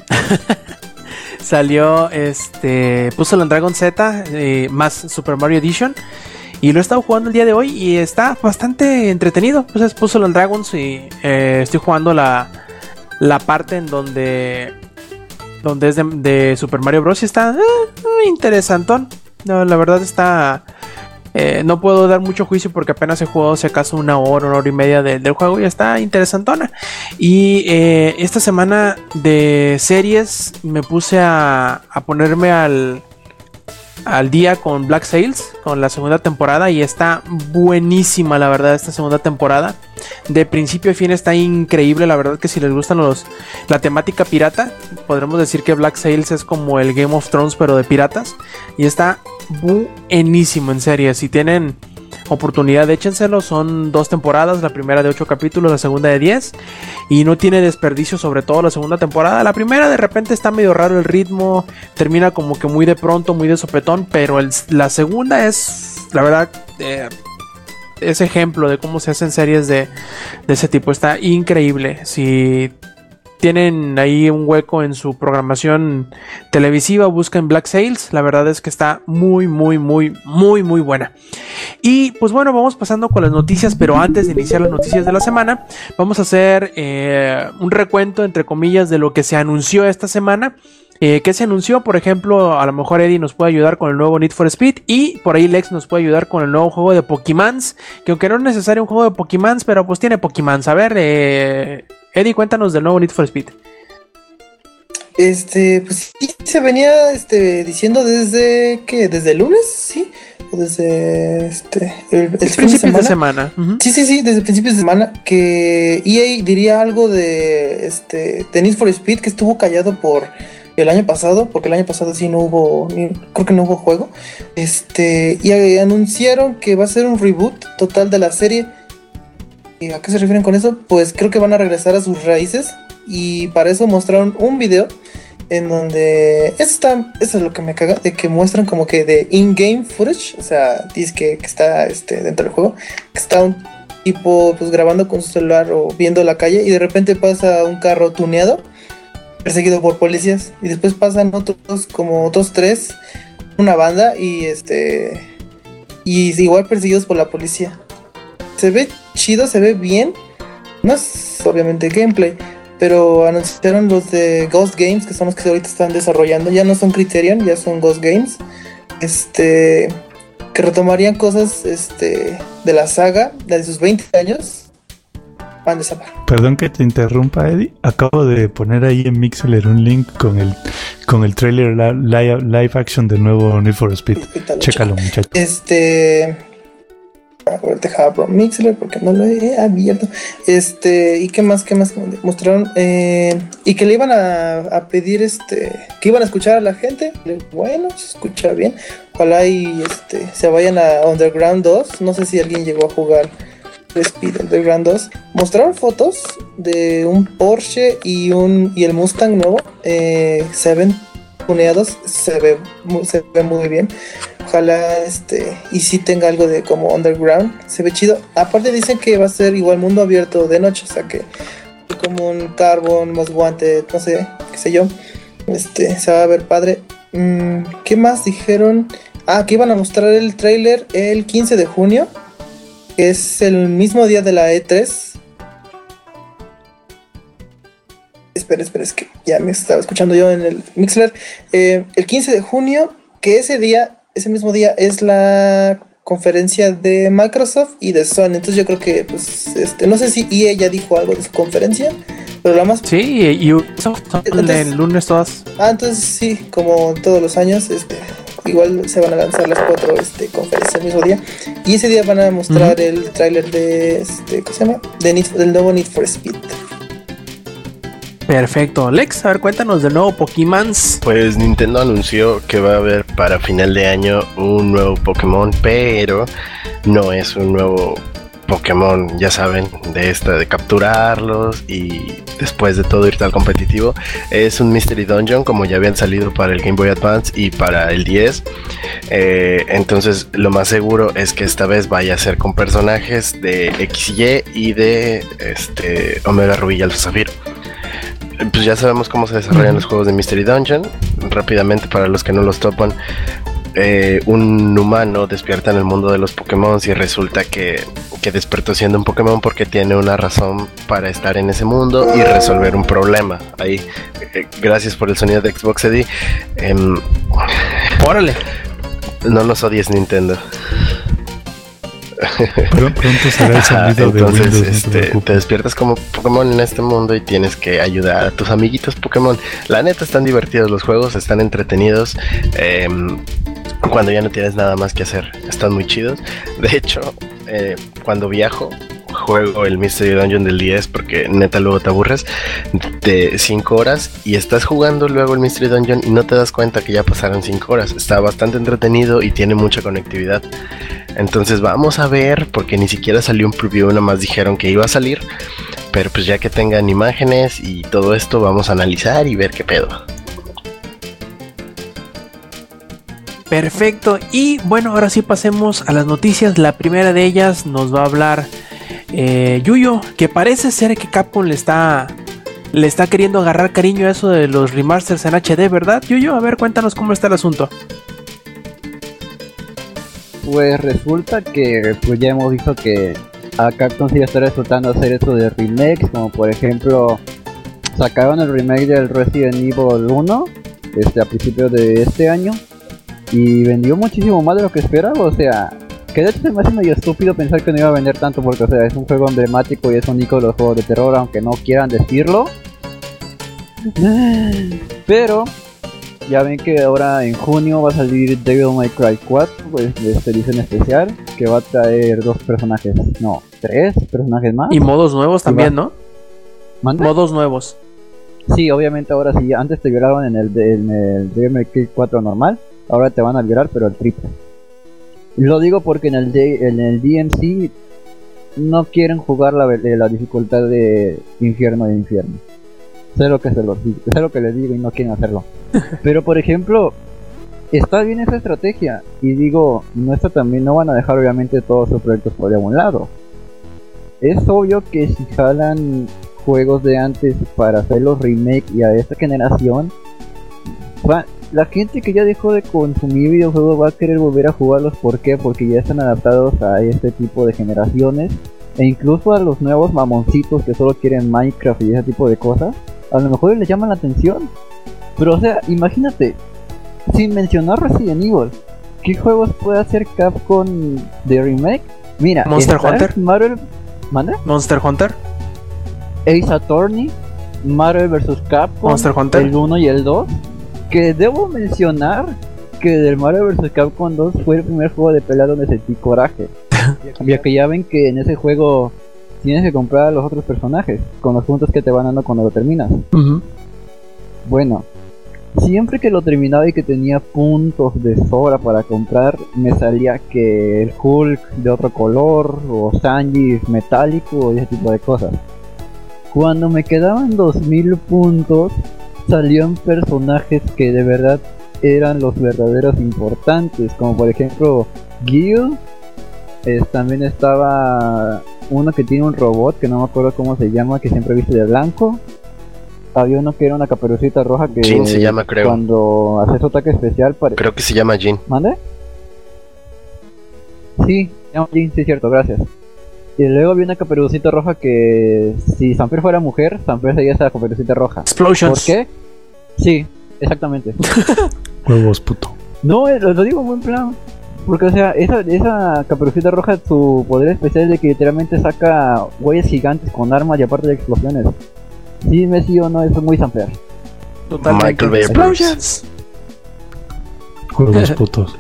salió este Puzzle and Dragon Z eh, más Super Mario Edition. Y lo he estado jugando el día de hoy y está bastante entretenido. Pues es Puzzle and Dragons y eh, estoy jugando la, la parte en donde donde es de, Super Mario Bros. y está eh, interesantón. No, la verdad está. eh, no puedo dar mucho juicio porque apenas he jugado, si acaso, una hora, una hora y media de- del juego y está interesantona. Y eh, esta semana de series me puse a, a ponerme al, al día con Black Sails, con la segunda temporada, y está buenísima, la verdad, esta segunda temporada. De principio a fin está increíble, la verdad que si les gustan los la temática pirata, podremos decir que Black Sails es como el Game of Thrones pero de piratas y está buenísimo en serie. Si tienen oportunidad, échenselo. Son dos temporadas, la primera de 8 capítulos, la segunda de 10 y no tiene desperdicio sobre todo la segunda temporada. La primera de repente está medio raro el ritmo, termina como que muy de pronto, muy de sopetón, pero la segunda es la verdad eh, es ejemplo de cómo se hacen series de, ese tipo. Está increíble. Si tienen ahí un hueco en su programación televisiva, busquen Black Sails. La verdad es que está muy, muy, muy, muy, muy buena. Y pues bueno, vamos pasando con las noticias, pero antes de iniciar las noticias de la semana, vamos a hacer eh, un recuento, entre comillas, de lo que se anunció esta semana. Eh, ¿Qué se anunció? Por ejemplo, a lo mejor Eddie nos puede ayudar con el nuevo Need for Speed y por ahí Lex nos puede ayudar con el nuevo juego de Pokémon, que aunque no es necesario un juego de Pokémon, pero pues tiene Pokémon. A ver, eh, Eddie, cuéntanos del nuevo Need for Speed. Este, pues sí, se venía este, diciendo desde, ¿qué? ¿Desde el lunes? ¿Sí? O desde, este, el, el de Principios semana. de semana. Sí, sí, sí, desde principios de semana que EA diría algo de este de Need for Speed que estuvo callado por el año pasado, porque el año pasado sí no hubo, creo que no hubo juego. Este, y anunciaron que va a ser un reboot total de la serie. ¿Y a qué se refieren con eso? Pues creo que van a regresar a sus raíces y para eso mostraron un video en donde está eso es lo que me caga de que muestran como que de in-game footage, o sea, dice que, que está este dentro del juego, que está un tipo pues grabando con su celular o viendo la calle y de repente pasa un carro tuneado perseguido por policías. Y después pasan otros como otros tres una banda y este y igual perseguidos por la policía. Se ve chido se ve bien. No es obviamente gameplay pero anunciaron los de Ghost Games que son los que ahorita están desarrollando. Ya no son Criterion ya son Ghost Games. Este que retomarían cosas este de la saga de sus 20 años van de zapar Perdón que te interrumpa, Eddie. Acabo de poner ahí en Mixler un link con el con el trailer live, live action del nuevo Need for Speed. Chécalo, Chécalo, muchachos. Este. A ver, deja abro Mixler porque no lo he abierto. Este. ¿Y qué más? ¿Qué más mostraron? Eh, y que le iban a, a pedir este. Que iban a escuchar a la gente. Bueno, se escucha bien. Ojalá y este. Se vayan a Underground 2. No sé si alguien llegó a jugar Speed Underground 2. Mostraron fotos de un Porsche y un. y el Mustang nuevo. Eh, se ven tuneados. Se ve, se ve muy bien. Ojalá este y si tenga algo de como underground, se ve chido. Aparte dicen que va a ser igual mundo abierto de noche, o sea que como un carbon, más guante, no sé, qué sé yo. Este, se va a ver padre. Mm, ¿Qué más dijeron? Ah, que iban a mostrar el trailer el 15 de junio, es el mismo día de la E3. Espera, espera, es que ya me estaba escuchando yo en el Mixler. Eh, el 15 de junio, que ese día, ese mismo día, es la conferencia de Microsoft y de Sony. Entonces yo creo que, pues, este, no sé si EA ya dijo algo de su conferencia, pero la más... Sí, y Ubisoft el lunes todas. Ah, entonces sí, como todos los años, este, igual se van a lanzar las cuatro este, conferencias el mismo día. Y ese día van a mostrar el tráiler de, este, ¿cómo se llama? De Need- del nuevo Need for Speed. Perfecto. Lex, a ver, cuéntanos del nuevo Pokémon. Pues Nintendo anunció que va a haber para final de año un nuevo Pokémon, pero no es un nuevo Pokémon, ya saben, de esta de capturarlos y después de todo ir al competitivo. Es un Mystery Dungeon como ya habían salido para el Game Boy Advance y para el 10. Eh, entonces lo más seguro es que esta vez vaya a ser con personajes de XY y de este Omega Rubí y Alpha Zafiro. Pues ya sabemos cómo se desarrollan los juegos de Mystery Dungeon. Rápidamente, para los que no los topan, eh, un humano despierta en el mundo de los Pokémon y resulta que, que despertó siendo un Pokémon porque tiene una razón para estar en ese mundo y resolver un problema. Ahí, eh, gracias por el sonido de Xbox Eddie. Em, Órale. no nos odies Nintendo. Pr- pronto será el sonido de Entonces, Windows. no te este, te despiertas como Pokémon en este mundo y tienes que ayudar a tus amiguitos Pokémon. La neta están divertidos los juegos, están entretenidos. em, cuando ya no tienes nada más que hacer, están muy chidos. De hecho, eh, cuando viajo, juego el Mystery Dungeon del 10 porque neta luego te aburres de 5 horas y estás jugando luego el Mystery Dungeon y no te das cuenta que ya pasaron 5 horas. Está bastante entretenido y tiene mucha conectividad. Entonces vamos a ver, porque ni siquiera salió un preview, nada más dijeron que iba a salir. Pero pues ya que tengan imágenes y todo esto, vamos a analizar y ver qué pedo. Perfecto. Y bueno, ahora sí pasemos a las noticias. La primera de ellas nos va a hablar eh, Yuyo, que parece ser que Capcom le está le está queriendo agarrar cariño a eso de los remasters en HD, ¿verdad? Yuyo, a ver, cuéntanos cómo está el asunto. Pues resulta que pues ya hemos visto que a Capcom sí está resultando hacer eso de remakes, como por ejemplo sacaron el remake del Resident Evil 1 este, a principios de este año y vendió muchísimo más de lo que esperaba, o sea, que de hecho se me hace medio estúpido pensar que no iba a vender tanto porque o sea, es un juego emblemático y es un icono de los juegos de terror, aunque no quieran decirlo. Pero ya ven que ahora en junio va a salir Devil May Cry 4, pues de esta edición especial, que va a traer dos personajes, no, tres personajes más. Y modos nuevos también, ¿no? ¿Mande? Modos nuevos. Sí, obviamente ahora sí, antes te violaban en el, en el Devil May Cry 4 normal, ahora te van a violar pero el triple. Lo digo porque en el, en el DMC no quieren jugar la, ve- la dificultad de infierno de infierno. Sé lo que se digo, sé lo que les digo y no quieren hacerlo. Pero por ejemplo, está bien esa estrategia y digo, no está también no van a dejar obviamente todos sus proyectos por algún lado. Es obvio que si jalan juegos de antes para hacer los remake y a esta generación, va- la gente que ya dejó de consumir videojuegos va a querer volver a jugarlos. ¿Por qué? Porque ya están adaptados a este tipo de generaciones e incluso a los nuevos mamoncitos que solo quieren Minecraft y ese tipo de cosas. A lo mejor les llaman la atención. Pero o sea, imagínate, sin mencionar Resident Evil, ¿qué juegos puede hacer Capcom de remake? Mira, Monster Hunter. Marvel, ¿manda? Monster Hunter. Ace Attorney, Marvel vs. Capcom, Monster Hunter. el 1 y el 2. Que debo mencionar que del Marvel vs. Capcom 2 fue el primer juego de pelea donde sentí coraje. ya que ya ven que en ese juego tienes que comprar a los otros personajes con los puntos que te van dando cuando lo terminas. Bueno, siempre que lo terminaba y que tenía puntos de sobra para comprar, me salía que el Hulk de otro color o Sanji metálico y ese tipo de cosas. Cuando me quedaban 2000 puntos, salían personajes que de verdad eran los verdaderos importantes, como por ejemplo Gil. eh, también estaba uno que tiene un robot que no me acuerdo cómo se llama, que siempre viste de blanco. Había uno que era una caperucita roja que Jin se llama, creo. cuando hace su ataque especial. Creo que se llama Jin. ¿Mande? Sí, se llama Jin, sí es cierto, gracias. Y luego había una caperucita roja que si Samper fuera mujer, Samper sería esa caperucita roja. Explosions. ¿Por qué? Sí, exactamente. Huevos, puto. No, eh, lo, lo digo en buen plan. Porque, o sea, esa, esa caperucita roja, su poder especial es de que literalmente saca huellas gigantes con armas y aparte de explosiones. Sí, me sí o no, eso es muy sampear. Totalmente. Michael Bay Explosions. Juegos putos.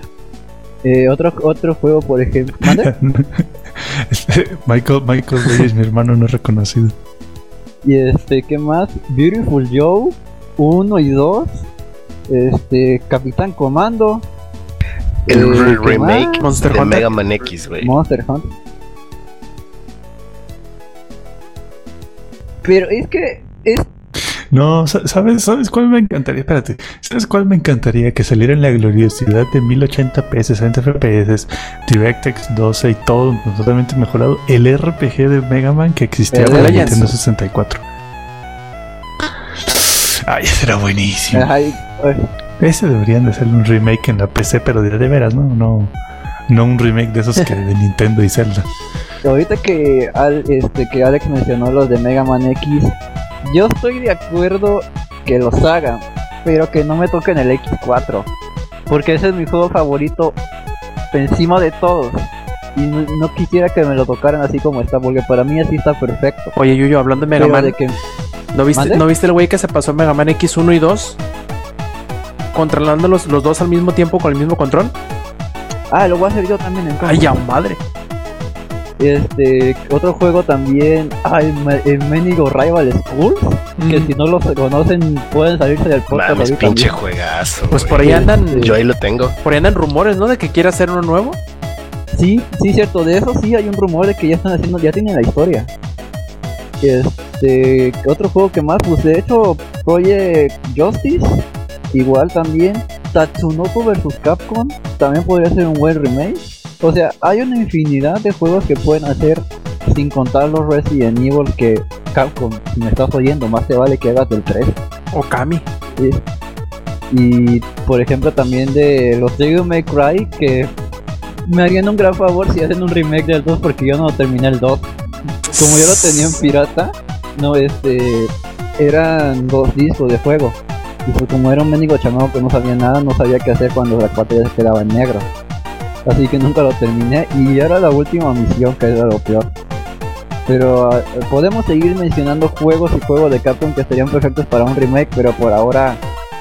Eh, otro, otro juego, por ejemplo. Este, Michael, Michael Bay es mi hermano no reconocido. Y este, ¿qué más? Beautiful Joe 1 y 2. Este, Capitán Comando. El Eh, ¿qué remake más? Monster de Hunter. Mega Man X, güey. Monster Hunter. Pero es que es No, sa- ¿sabes, ¿sabes cuál me encantaría? Espérate, ¿sabes cuál me encantaría? Que saliera en la gloriosidad de 1080p, 60 fps, DirectX 12 y todo totalmente mejorado. El RPG de Mega Man que existía para. Nintendo 64. Ay, ese era buenísimo. ay, ay, Ese deberían de hacerle un remake en la PC, pero de, de veras, ¿no? No, no un remake de esos que de Nintendo y Zelda. ahorita que Al- este que Alex mencionó los de Mega Man X, yo estoy de acuerdo que los hagan, pero que no me toquen el X4, porque ese es mi juego favorito encima de todos. Y no, no quisiera que me lo tocaran así como está, porque para mí así está perfecto. Oye, Yuyo, hablando de Mega Pero Man, de que ¿no viste, ¿Mande? ¿no viste el güey que se pasó Mega Man X1 y 2? Controlando los, los dos al mismo tiempo con el mismo control. Ah, lo voy a hacer yo también entonces. Ay, ya madre. Este, otro juego también, ah, el, Mendigo Rival Schools, que Mm, si no los conocen pueden salirse del podcast Mames, pinche mismo. juegazo. Pues por ahí andan, Sí. Yo ahí lo tengo. por ahí andan rumores, ¿no? De que quiere hacer uno nuevo. Sí, sí, cierto, de eso sí hay un rumor de que ya están haciendo, ya tienen la historia. Este, otro juego que más, pues de hecho, Project Justice, igual también, Tatsunoko vs Capcom, también podría ser un buen remake. O sea, hay una infinidad de juegos que pueden hacer sin contar los Resident Evil que Capcom, si me estás oyendo, más te vale que hagas del 3. Okami. Sí. Y por ejemplo también de los Devil May Cry que me harían un gran favor si hacen un remake del 2 porque yo no terminé el 2. Como yo lo tenía en pirata, no este eran dos discos de juego. Y pues como era un mendigo chamaco que no sabía nada, no sabía qué hacer cuando la pantalla se quedaba en negro. Así que nunca lo terminé y era la última misión que era lo peor. Pero ah, podemos seguir mencionando juegos y juegos de Capcom que serían perfectos para un remake, pero por ahora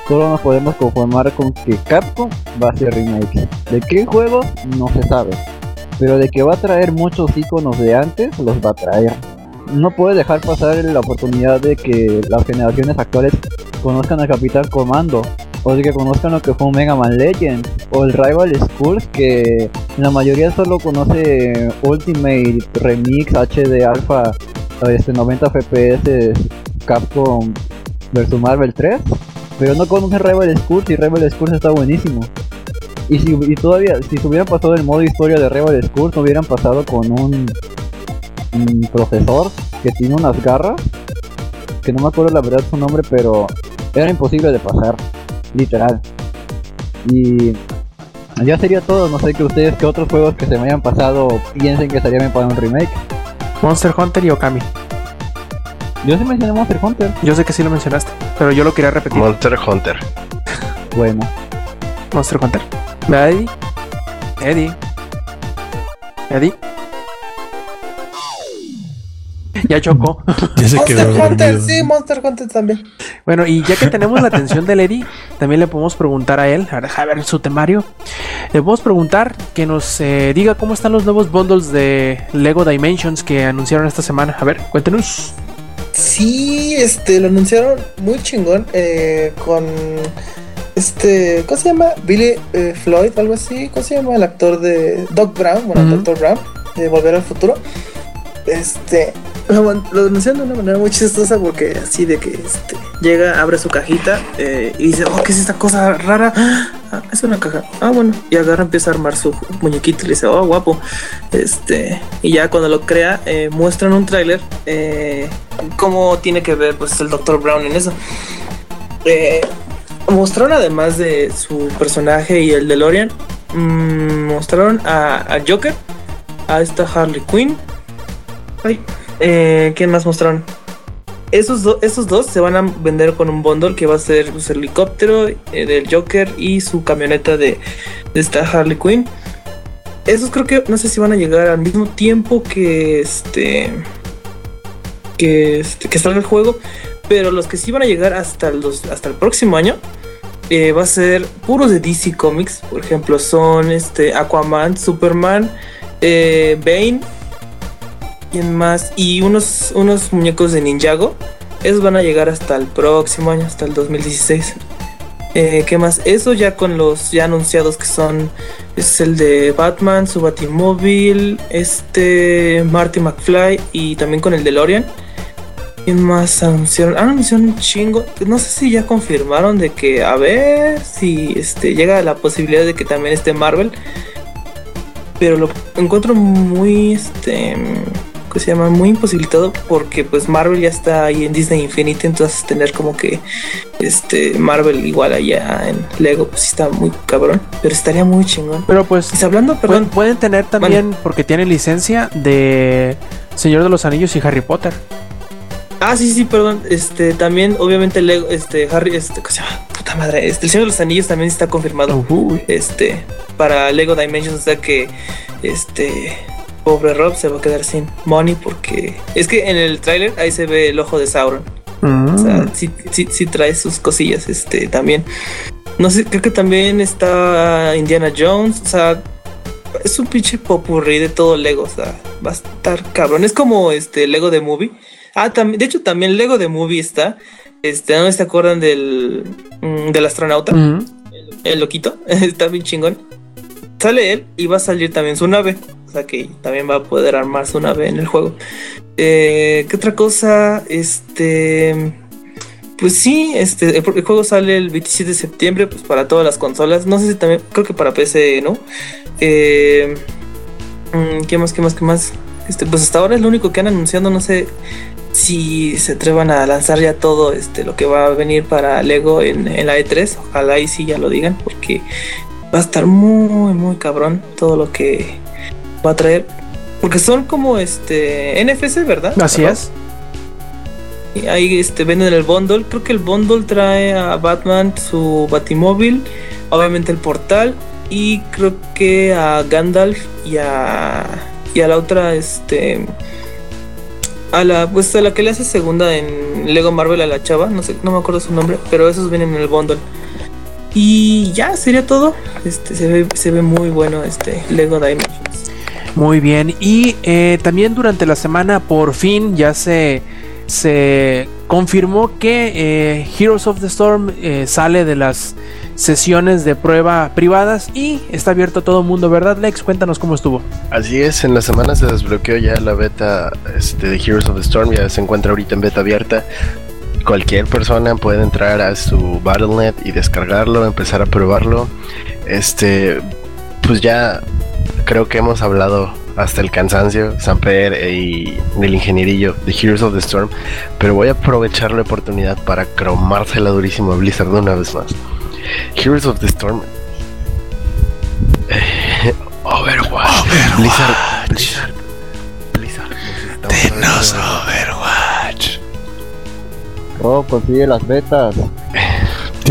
solo nos podemos conformar con que Capcom va a hacer remakes. ¿De qué juego? No se sabe. Pero de que va a traer muchos iconos de antes, los va a traer. No puede dejar pasar la oportunidad de que las generaciones actuales conozcan al Capitán Comando, o que conozcan lo que fue un Mega Man Legend, o el Rival Schools, que la mayoría solo conoce Ultimate Remix HD Alpha este 90 FPS Capcom vs Marvel 3, pero no conoce Rival Schools y Rival Schools está buenísimo. Y si y todavía, si se hubieran pasado el modo historia de Rival Schools, no hubieran pasado con un, un profesor que tiene unas garras, que no me acuerdo la verdad su nombre, pero era imposible de pasar, literal. Y ya sería todo, no sé que ustedes que otros juegos que se me hayan pasado piensen que estaría bien para un remake. Monster Hunter y Okami. Yo sí mencioné Monster Hunter. Yo sé que sí lo mencionaste, pero yo lo quería repetir. Monster Hunter. Bueno, Monster Hunter. ¿Verdad, Eddie? Eddie. Eddie. Ya chocó. Ya se quedó Monster Hunter, dormido. sí, Monster Hunter también. Bueno, y ya que tenemos la atención del Eddie, también le podemos preguntar a él, a ver, a ver su temario. Le podemos preguntar que nos eh, diga cómo están los nuevos bundles de Lego Dimensions que anunciaron esta semana. A ver, cuéntenos. Sí, este, lo anunciaron muy chingón eh, con este, ¿cómo se llama? Billy eh, Floyd, algo así. ¿Cómo se llama el actor de Doc Brown? Bueno, Ujú. Doctor Brown, de Volver al Futuro. Este, lo, lo de una manera muy chistosa porque así de que este, llega, abre su cajita eh, y dice, oh, ¿qué es esta cosa rara? Ah, es una caja. Ah, bueno. Y agarra, empieza a armar su muñequito y le dice, oh, guapo. Este, y ya cuando lo crea, eh, muestran un tráiler. Eh, cómo tiene que ver pues el Dr. Brown en eso. Eh, mostraron además de su personaje y el de Lorian, mostraron a, a Joker, a esta Harley Quinn. Ay, eh, ¿quién más mostraron? Esos, do- esos dos se van a vender con un bundle que va a ser su helicóptero eh, del Joker y su camioneta de, de esta Harley Quinn. esos creo que no sé si van a llegar al mismo tiempo que este que, este, que salga el juego, pero los que sí van a llegar hasta el, dos- hasta el próximo año eh, va a ser puros de DC Comics. Por ejemplo, son este Aquaman, Superman, eh, Bane, ¿quién más? Y unos, unos muñecos de Ninjago. Esos van a llegar hasta el próximo año, hasta el 2016. Eh, ¿Qué más? Eso ya con los ya anunciados que son es el de Batman, su Batimóvil, este Marty McFly y también con el DeLorean. ¿Quién más anunciaron? Ah, anunciaron un chingo. No sé si ya confirmaron de que a ver si este llega la posibilidad de que también esté Marvel. Pero lo encuentro muy este que se llama muy imposibilitado porque pues Marvel ya está ahí en Disney Infinity, entonces tener como que este Marvel igual allá en Lego pues está muy cabrón, pero estaría muy chingón. Pero pues Y hablando, pueden, perdón, pueden tener también, porque tienen licencia de Señor de los Anillos y Harry Potter. Ah, sí, sí, perdón. Este, también, obviamente, Lego, este, Harry, este, ¿cómo se llama? Puta madre. Este, el Señor de los Anillos también está confirmado. Este, para Lego Dimensions, o sea que, este, pobre Rob se va a quedar sin money porque es que en el tráiler ahí se ve el ojo de Sauron. O sea, Mm. sí, sí, sí trae sus cosillas, este, también. No sé, creo que también está Indiana Jones, o sea, es un pinche popurrí de todo Lego, o sea, va a estar cabrón. Es como este Lego de Movie. Ah, también, de hecho también Lego de Movie está. Este, ¿no se acuerdan del, mm, del astronauta? Ujú. El loquito, está bien chingón. Sale él y va a salir también su nave. Que también va a poder armar su nave en el juego. Eh, ¿Qué otra cosa? Este. Pues sí, este, el, juego sale el 27 de septiembre pues, para todas las consolas. No sé si también, creo que para PC, ¿no? Eh, mm, ¿Qué más, qué más, qué más? Este, pues hasta ahora es lo único que han anunciado. No sé si se atrevan a lanzar ya todo este, lo que va a venir para Lego en, en la E3. Ojalá y sí ya lo digan, porque va a estar muy, muy cabrón todo lo que va a traer. Porque son como este NFC, ¿verdad? Así es. Y ahí este, venden el bundle. Creo que el bundle trae a Batman su Batimóvil, obviamente el portal, y creo que a Gandalf y a, y a la otra, este. A la, pues a la que le hace segunda en Lego Marvel a la chava, no sé, no me acuerdo su nombre, pero esos vienen en el bundle. Y ya sería todo. Este se ve, se ve muy bueno este Lego Dimensions. Muy bien. Y eh, también durante la semana, por fin, ya se, se confirmó que eh, Heroes of the Storm eh, sale de las sesiones de prueba privadas y está abierto a todo el mundo, ¿verdad, Lex? Cuéntanos cómo estuvo. Así es, en la semana se desbloqueó ya la beta este, de Heroes of the Storm, ya se encuentra ahorita en beta abierta. Cualquier persona puede entrar a su Battle.net y descargarlo, empezar a probarlo. Este, pues ya creo que hemos hablado hasta el cansancio, Samper y el ingenierillo de Heroes of the Storm, pero voy a aprovechar la oportunidad para cromársela durísimo a Blizzard de una vez más. Heroes of the Storm. Eh, Overwatch. Blizzard. Blizzard. Blizzard. Overwatch. Oh, consigue las betas.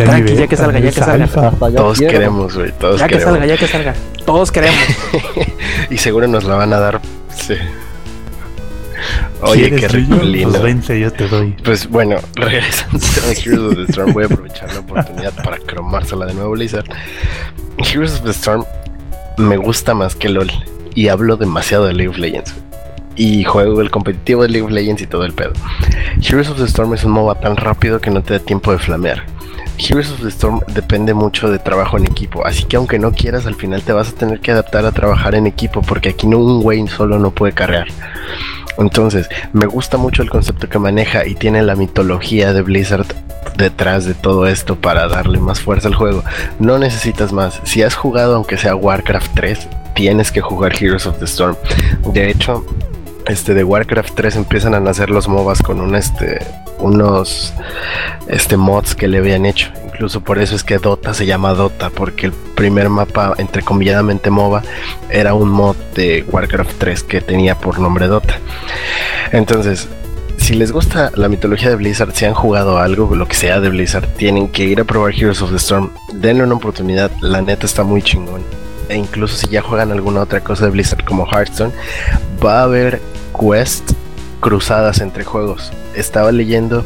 Ya Tranqui, ni ya que salga, ya que salga. alfa. Todos quiero. queremos, güey. Todos Ya que salga, ya que salga. Todos queremos. y seguro nos la van a dar. Sí. Oye, ¿Quieres qué rico. Pues vente, yo te doy. Pues bueno, regresando a Heroes of the Storm, voy a aprovechar la oportunidad para cromársela de nuevo, Blizzard. Heroes of the Storm me gusta más que LOL. Y hablo demasiado de League of Legends. Y juego el competitivo de League of Legends y todo el pedo. Heroes of the Storm es un MOBA tan rápido que no te da tiempo de flamear. Heroes of the Storm depende mucho de trabajo en equipo, así que aunque no quieras, al final te vas a tener que adaptar a trabajar en equipo, porque aquí no un güey solo no puede carrear. Entonces, me gusta mucho el concepto que maneja y tiene la mitología de Blizzard detrás de todo esto para darle más fuerza al juego. No necesitas más. Si has jugado aunque sea Warcraft 3, tienes que jugar Heroes of the Storm. De hecho, este de Warcraft 3 empiezan a nacer los MOBAs con un este unos este mods que le habían hecho. Incluso por eso es que Dota se llama Dota, porque el primer mapa, entrecomilladamente MOBA, era un mod de Warcraft 3 que tenía por nombre Dota. Entonces, si les gusta la mitología de Blizzard, si han jugado algo, lo que sea de Blizzard, tienen que ir a probar Heroes of the Storm. Denle una oportunidad, la neta está muy chingón. E incluso si ya juegan alguna otra cosa de Blizzard como Hearthstone, va a haber quest cruzadas entre juegos. Estaba leyendo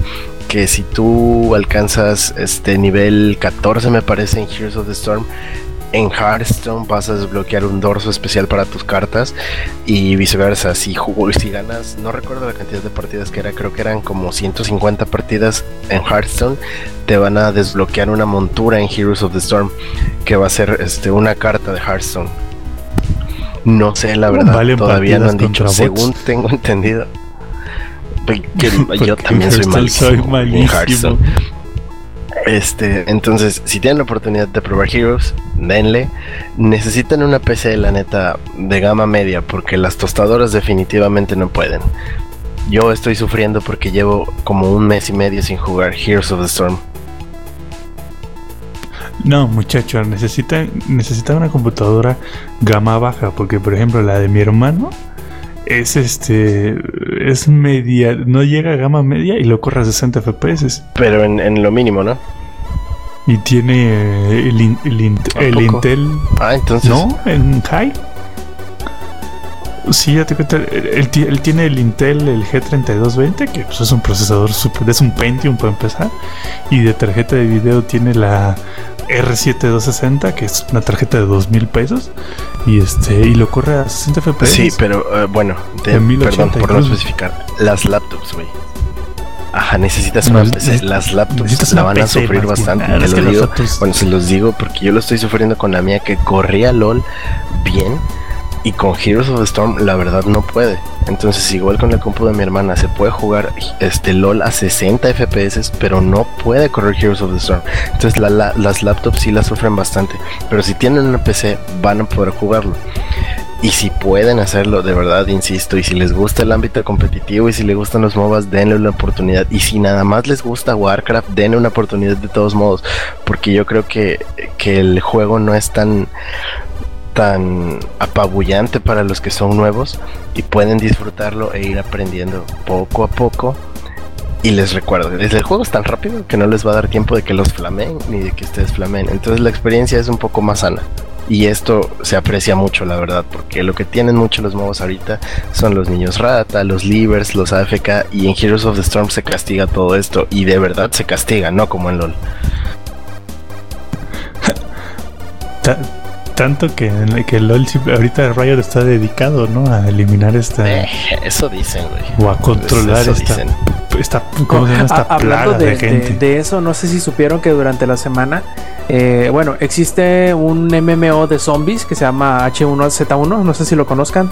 que si tú alcanzas este nivel 14 me parece en Heroes of the Storm, en Hearthstone vas a desbloquear un dorso especial para tus cartas y viceversa. Si, si ganas, no recuerdo la cantidad de partidas que era, creo que eran como 150 partidas en Hearthstone, te van a desbloquear una montura en Heroes of the Storm que va a ser este, una carta de Hearthstone. No sé, la verdad, todavía no han dicho, según tengo entendido. yo también soy malísimo, en Hearthstone. Este, entonces, si tienen la oportunidad de probar Heroes, denle. Necesitan una PC, la neta, de gama media, porque las tostadoras definitivamente no pueden. Yo estoy sufriendo porque llevo como un mes y medio sin jugar Heroes of the Storm. No, muchachos, necesitan, necesitan una computadora gama baja, porque por ejemplo la de mi hermano es este es media, no llega a gama media y lo corre a 60 FPS. Pero en, lo mínimo, ¿no? Y tiene el, el, Intel. Ah, entonces. ¿No? En high. Sí, ya te cuento. Él, tiene el Intel, el G3220, que pues, es un procesador super, es un Pentium para empezar. Y de tarjeta de video tiene la R7260, que es una tarjeta de 2000 pesos. Y este y lo corre a 60 FPS. Sí, pero uh, bueno, de, perdón por no especificar. Las laptops, güey. Ajá, necesitas una PC. Las laptops la van a sufrir bastante. Te lo digo. Bueno, se los digo porque yo lo estoy sufriendo con la mía que corría LOL bien y con Heroes of the Storm la verdad no puede. Entonces igual con el compu de mi hermana se puede jugar este LOL a 60 FPS, pero no puede correr Heroes of the Storm. Entonces las laptops sí la sufren bastante. Pero si tienen una PC van a poder jugarlo. Y si pueden hacerlo, de verdad, insisto, y si les gusta el ámbito competitivo y si les gustan los MOBAs, denle una oportunidad. Y si nada más les gusta Warcraft, denle una oportunidad de todos modos. Porque yo creo que, que el juego no es tan tan apabullante para los que son nuevos y pueden disfrutarlo e ir aprendiendo poco a poco. Y les recuerdo, el juego es tan rápido que no les va a dar tiempo de que los flamen ni de que ustedes flamen. Entonces la experiencia es un poco más sana. Y esto se aprecia mucho, la verdad, porque lo que tienen mucho los nuevos ahorita son los niños rata, los livers, los AFK, y en Heroes of the Storm se castiga todo esto, y de verdad se castiga, no como en LOL. Tanto que, que LOL ahorita Riot está dedicado, ¿no? A eliminar esta. Eh, eso dicen, güey. O a controlar esta, esta, ¿cómo se llama? esta plaga de, gente. De, eso, no sé si supieron que durante la semana. Eh, bueno, existe un MMO de zombies que se llama H1Z1. No sé si lo conozcan.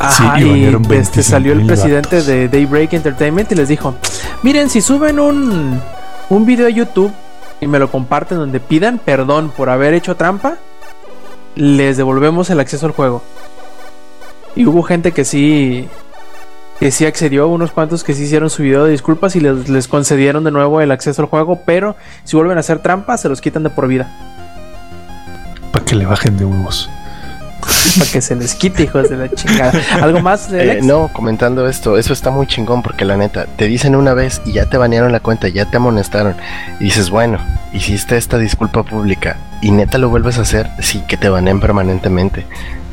Ajá, y, este, salió el presidente de Daybreak Entertainment y les dijo: Miren, si suben un, un video a YouTube y me lo comparten donde pidan perdón por haber hecho trampa, les devolvemos el acceso al juego. Y hubo gente que sí que sí accedió, unos cuantos que sí hicieron su video de disculpas y les, concedieron de nuevo el acceso al juego, pero si vuelven a hacer trampa se los quitan de por vida. Para que le bajen de huevos. Para que se les quite, hijos de la chingada. ¿Algo más? Eh, no, comentando esto, eso está muy chingón porque la neta, te dicen una vez y ya te banearon la cuenta, ya te amonestaron. Y dices, bueno, hiciste esta disculpa pública y neta lo vuelves a hacer, sí, que te baneen permanentemente.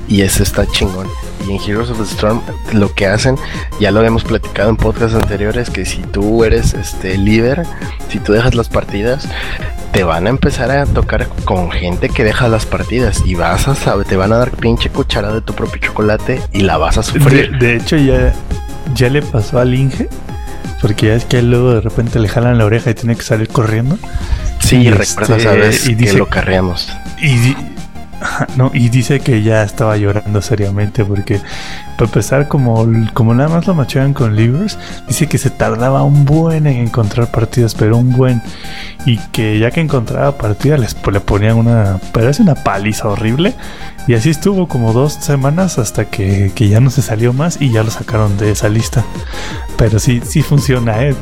Y eso está chingón. Y en Heroes of the Storm lo que hacen, ya lo habíamos platicado en podcasts anteriores, que si tú eres este líder, si tú dejas las partidas, te van a empezar a tocar con gente que deja las partidas y vas a saber, te van a dar pinche cucharada de tu propio chocolate y la vas a sufrir. De, hecho, ya, ya le pasó al Inge, porque ya es que luego de repente le jalan la oreja y tiene que salir corriendo. Sí, y recuerda, este, y dice, que lo carreamos. Y, no, y dice que ya estaba llorando seriamente porque para empezar como, como nada más lo machaban con Livers, dice que se tardaba un buen en encontrar partidas, pero un buen y que ya que encontraba partidas les le ponían una parece una paliza horrible y así estuvo como dos semanas hasta que, que, ya no se salió más y ya lo sacaron de esa lista. Pero sí, sí funciona. ¿eh?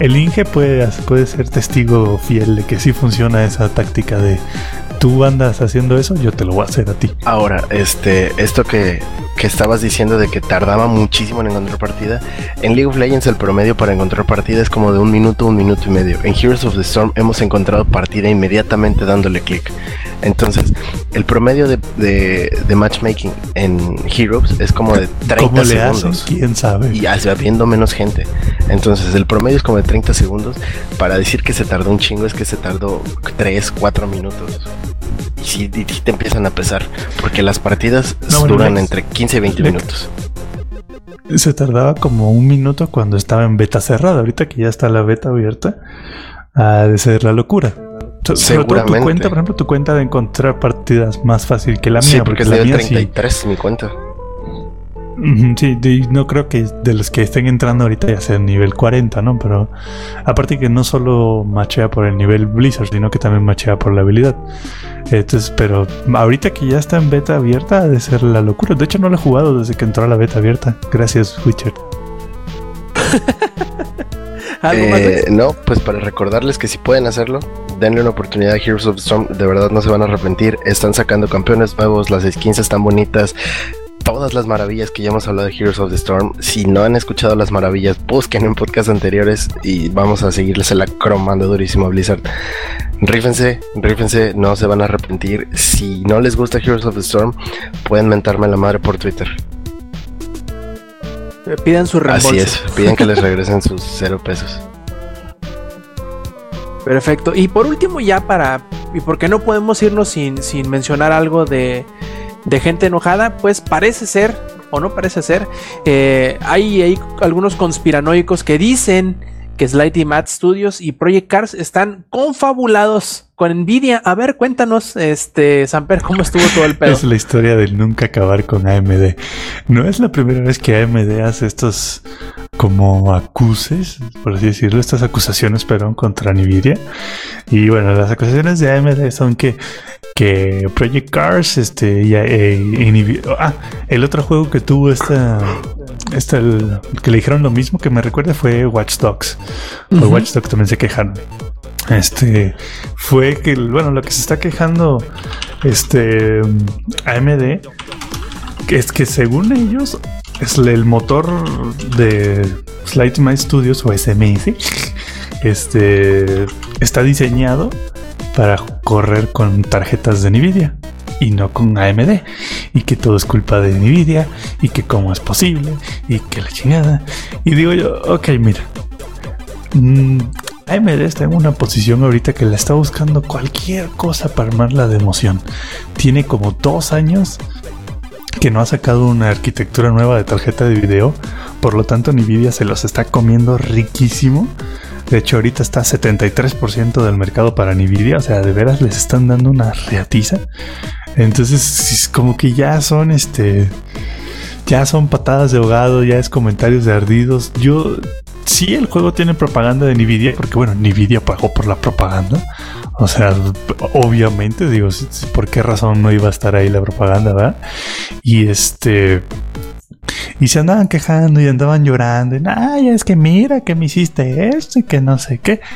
El Inge puede, puede ser testigo fiel de que sí funciona esa táctica de tú andas haciendo eso, yo te lo voy a hacer a ti. Ahora, este, esto que, que estabas diciendo de que tardaba muchísimo en encontrar partida, en League of Legends el promedio para encontrar partida es como de un minuto, un minuto y medio. En Heroes of the Storm hemos encontrado partida inmediatamente dándole clic. Entonces, el promedio de, de, de matchmaking en Heroes es como de 30 ¿Cómo le segundos. hacen? ¿Quién sabe? Y habiendo menos gente. Entonces, el promedio es como de 30 segundos. Para decir que se tardó un chingo, es que se tardó 3, 4 minutos. Y sí, y sí te empiezan a pesar. Porque las partidas No, bueno, duran Lex- entre 15 y 20 Lex- minutos. Se tardaba como un minuto cuando estaba en beta cerrada. Ahorita que ya está la beta abierta, ha de ser la locura. So- Sobre todo tu cuenta, por ejemplo, tu cuenta de encontrar partidas más fácil que la mía. sí, porque es la mía sí. 33 mi cuenta. Sí, no creo que de los que estén entrando ahorita ya sea nivel 40, ¿no? Pero aparte que no solo machea por el nivel Blizzard, sino que también machea por la habilidad. Entonces, pero ahorita que ya está en beta abierta, ha de ser la locura. De hecho, no lo he jugado desde que entró a la beta abierta. Gracias, Witcher. ¿Algo más, Eh, no, pues para recordarles que si pueden hacerlo, denle una oportunidad a Heroes of Storm. De verdad no se van a arrepentir. Están sacando campeones nuevos, las skins están bonitas. Todas las maravillas que ya hemos hablado de Heroes of the Storm. Si no han escuchado las maravillas, busquen en podcasts anteriores y vamos a seguirles la cromando durísimo a Blizzard. Rífense, rífense, no se van a arrepentir. Si no les gusta Heroes of the Storm, pueden mentarme la madre por Twitter. Pidan su reembolso. Así es, piden que les regresen sus cero pesos. Perfecto. Y por último, ya para. ¿Y por qué no podemos irnos sin, sin mencionar algo de, de gente enojada? Pues parece ser, o no parece ser, eh, hay, hay algunos conspiranoicos que dicen que Slightly Mad Studios y Project Cars están confabulados con Nvidia. A ver, cuéntanos, este, Samper, cómo estuvo todo el pedo. Es la historia del nunca acabar con AMD. No es la primera vez que AMD hace estos como acuses, por así decirlo, estas acusaciones, perdón, contra Nvidia. Y bueno, las acusaciones de AMD son que, que Project Cars, este, y, eh, Nvidia- ah, el otro juego que tuvo esta, esta el- que le dijeron lo mismo que me recuerda fue Watch Dogs. Por Ujú. Watch Dogs también se quejaron. Este fue que, bueno, lo que se está quejando este AMD que es que según ellos es el motor de Slightly My Studios o SMS este está diseñado para correr con tarjetas de Nvidia y no con AMD y que todo es culpa de Nvidia y que cómo es posible y que la chingada. Y digo yo ok mira. Mm, AMD está en una posición ahorita que la está buscando cualquier cosa para armarla de emoción. Tiene como dos años que no ha sacado una arquitectura nueva de tarjeta de video. Por lo tanto, Nvidia se los está comiendo riquísimo. De hecho, ahorita está 73% del mercado para Nvidia. O sea, de veras les están dando una reatiza. Entonces, es como que ya son este. Ya son patadas de ahogado, ya es comentarios de ardidos. Yo sí el juego tiene propaganda de Nvidia, porque bueno, Nvidia pagó por la propaganda. O sea, obviamente, digo, ¿por qué razón no iba a estar ahí la propaganda, verdad? Y este. Y se andaban quejando y andaban llorando. Y, Ay, es que mira que me hiciste esto y que no sé qué.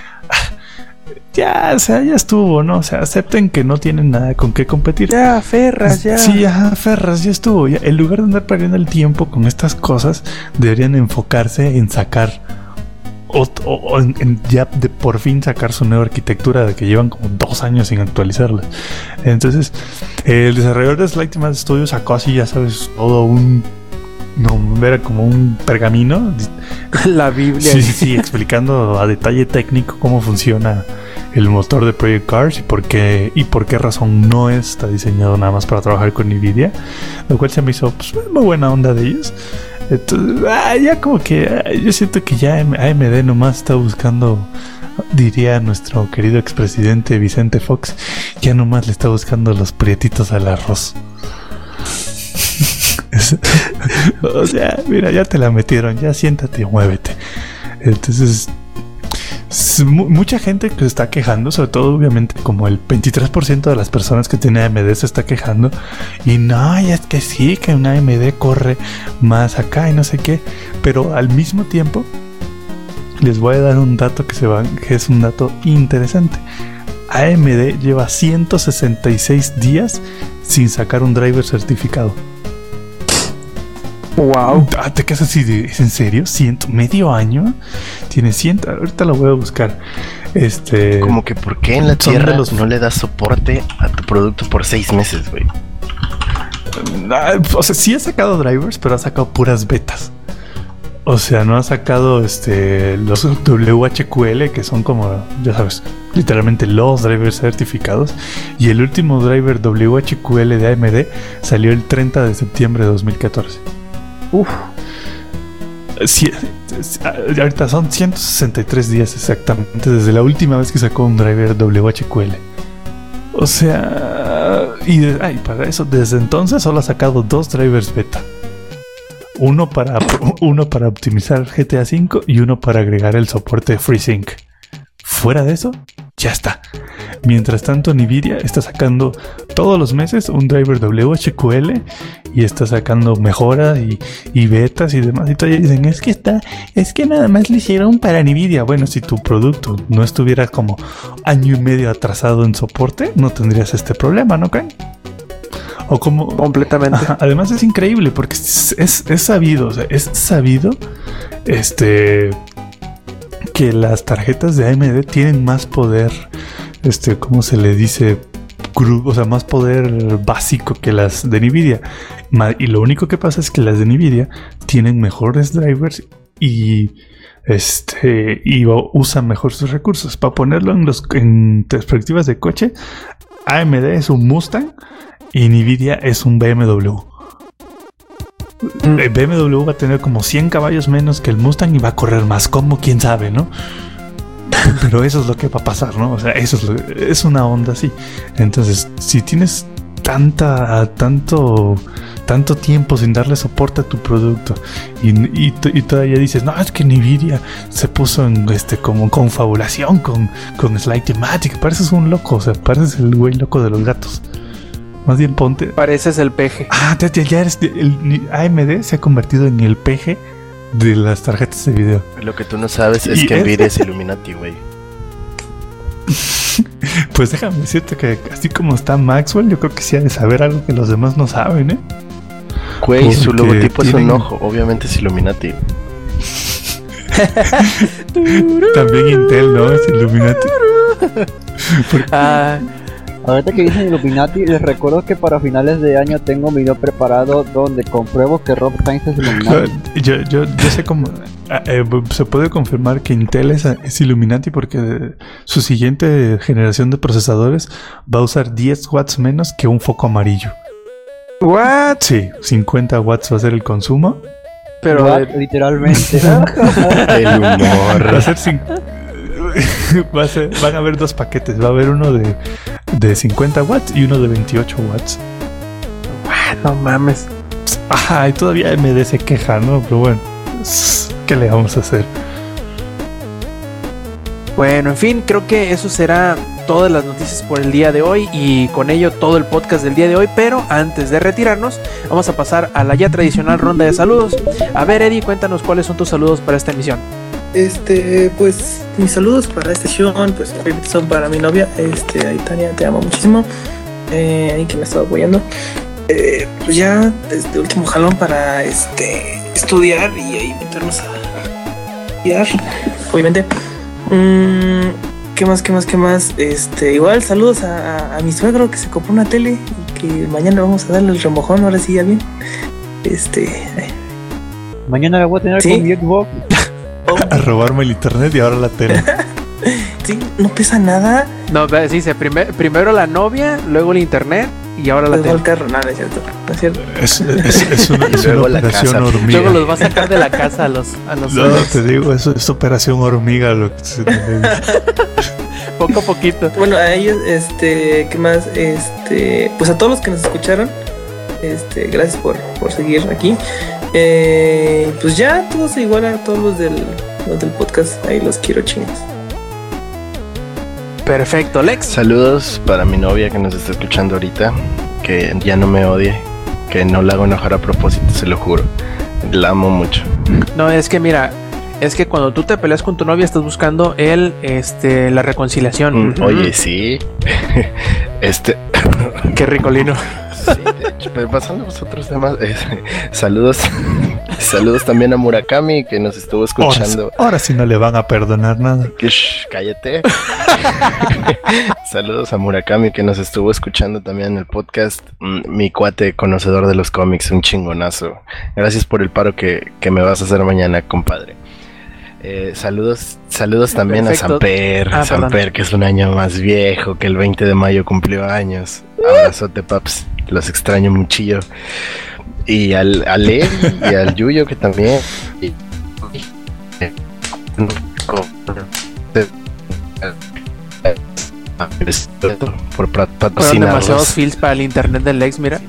Ya, o sea, ya estuvo, ¿no? O sea, acepten que no tienen nada con qué competir. Ya, Ferras, ya. Sí, ajá, Ferras, ya estuvo. Ya. En lugar de andar perdiendo el tiempo con estas cosas, deberían enfocarse en sacar. O, en, ya de por fin sacar su nueva arquitectura de que llevan como dos años sin actualizarla. Entonces, el desarrollador de Slightly Mad Studios sacó así, ya sabes, todo un. No, era como un pergamino. La Biblia. Sí, sí, sí, explicando a detalle técnico cómo funciona el motor de Project Cars y por qué y por qué razón no está diseñado nada más para trabajar con Nvidia, lo cual se me hizo pues, muy buena onda de ellos. Entonces, ah, ya como que ah, yo siento que ya AMD nomás está buscando, diría nuestro querido expresidente Vicente Fox, ya nomás le está buscando los prietitos al arroz. O sea, mira, ya te la metieron, ya siéntate muévete. Entonces, mucha gente que se está quejando, sobre todo obviamente como el 23% de las personas que tienen AMD se está quejando. Y no, es que sí, que una AMD corre más acá y no sé qué. Pero al mismo tiempo, les voy a dar un dato que, se va, que es un dato interesante. AMD lleva 166 días sin sacar un driver certificado. Wow. Ah, te quedas así de, ¿es en serio? ¿Ciento? ¿Medio año? Tiene ciento, ahorita lo voy a buscar. Este. Como que ¿por qué en la Tierra los- no le das soporte a tu producto por seis meses, güey? Ah, o sea, sí ha sacado drivers, pero ha sacado puras betas. O sea, no ha sacado este los WHQL, que son como, ya sabes, literalmente los drivers certificados. Y el último driver WHQL de AMD salió el 30 de septiembre de 2014. Uf. Ah, ahorita son 163 días exactamente desde la última vez que sacó un driver WHQL. O sea, y para eso, desde entonces solo ha sacado dos drivers beta. Uno para, uno para optimizar GTA V y uno para agregar el soporte FreeSync. Fuera de eso, ya está. Mientras tanto, Nvidia está sacando todos los meses un driver WHQL y está sacando mejoras y, y betas y demás. Y todavía dicen, es que está, es que nada más lo hicieron para Nvidia. Bueno, si tu producto no estuviera como año y medio atrasado en soporte, no tendrías este problema, ¿no creen? O como... Completamente. Ajá, Además es increíble porque es, es- es sabido, o sea, es sabido este que las tarjetas de AMD tienen más poder, este, ¿cómo se le dice? O sea, más poder básico que las de Nvidia. Y lo único que pasa es que las de Nvidia tienen mejores drivers y este y usan mejor sus recursos. Para ponerlo en los en perspectivas de coche, AMD es un Mustang y Nvidia es un BMW. El BMW va a tener como 100 caballos menos que el Mustang y va a correr más. ¿Cómo? ¿Quién sabe, no? Pero eso es lo que va a pasar, ¿no? O sea, eso es, lo- una onda así. Entonces, si tienes tanta, tanto, tanto tiempo sin darle soporte a tu producto y, todavía dices, no, es que Nvidia se puso en este como confabulación con, con Slightmatic, pareces un loco, o sea, pareces el güey loco de los gatos. Más bien ponte, Pareces el peje. Ah, ya, ya- eres. El, AMD se ha convertido en el peje de las tarjetas de video. Lo que tú no sabes es que Nvidia es Illuminati, güey. Pues déjame decirte que así como está Maxwell, yo creo que sí ha de saber algo que los demás no saben, ¿eh? Güey, su logotipo es un ojo, obviamente es Illuminati. También Intel, ¿no? Es Illuminati. Ah, Ahorita que dicen Illuminati, les recuerdo que para finales de año tengo un video preparado donde compruebo que Rob Sainz es Illuminati. Yo, yo, yo sé cómo. ah, eh, se puede confirmar que Intel es, es Illuminati porque su siguiente generación de procesadores va a usar 10 watts menos que un foco amarillo. what? Sí, 50 watts va a ser el consumo. Pero What? literalmente. El Va a humor. ser va a ser- van a haber dos paquetes. Va a haber uno de, de 50 watts y uno de 28 watts. no mames. Ajá, y todavía AMD se queja, ¿no? Pero bueno, ¿qué le vamos a hacer? Bueno, en fin, creo que eso será todas las noticias por el día de hoy y con ello todo el podcast del día de hoy. Pero antes de retirarnos, vamos a pasar a la ya tradicional ronda de saludos. A ver, Eddie, cuéntanos cuáles son tus saludos para esta emisión. Este, pues mis saludos para esta sesión, pues obviamente son para mi novia, este, ahí Tania, te amo muchísimo, eh, ahí que me ha estado apoyando. Eh, pues ya, este último jalón para este estudiar y ahí meternos a estudiar, obviamente. Mm, ¿Qué más, qué más, qué más? Este, igual saludos a, a- a mi suegro que se compró una tele y que mañana vamos a darle el remojón, ahora sí ya bien. Este, Mañana la voy a tener ¿Sí? con mi Xbox. A robarme el internet y ahora la tele. sí, no pesa nada. No, dice primer- primero la novia, luego el internet y ahora la tele. carro, no, no es cierto, no es cierto. Es, es- es una, es una operación casa. hormiga. Luego los va a sacar de la casa a los, a los No, te digo, eso es operación hormiga. Lo que se- poco a poquito. Bueno, a ellos, este, ¿qué más? Este, pues a todos los que nos escucharon, este, gracias por, por seguir aquí. Eh, pues ya todos igual a todos los del, los del podcast, ahí los quiero chingos. Perfecto, Lex. Saludos para mi novia que nos está escuchando ahorita. Que ya no me odie. Que no la hago enojar a propósito, se lo juro. La amo mucho. No, es que mira, es que cuando tú te peleas con tu novia estás buscando el, este, la reconciliación. Mm, Oye, sí. este. Qué ricolino. Sí, de hecho, pero pasando a los otros temas. eh, saludos Saludos también a Murakami que nos estuvo escuchando. ahora sí no le van a perdonar nada. Shh, cállate. Saludos a Murakami que nos estuvo escuchando también en el podcast. Mm, Mi cuate conocedor de los cómics, un chingonazo. Gracias por el paro que, que me vas a hacer mañana, compadre. Eh, saludos, saludos también Perfecto. a Samper, Ah, perdón. Samper que es un año más viejo, que el 20 de mayo cumplió años. Abrazote, paps, los extraño muchillo. Y al, al y al Yuyo que también. y- por demasiados feels para el internet del Lex, mira.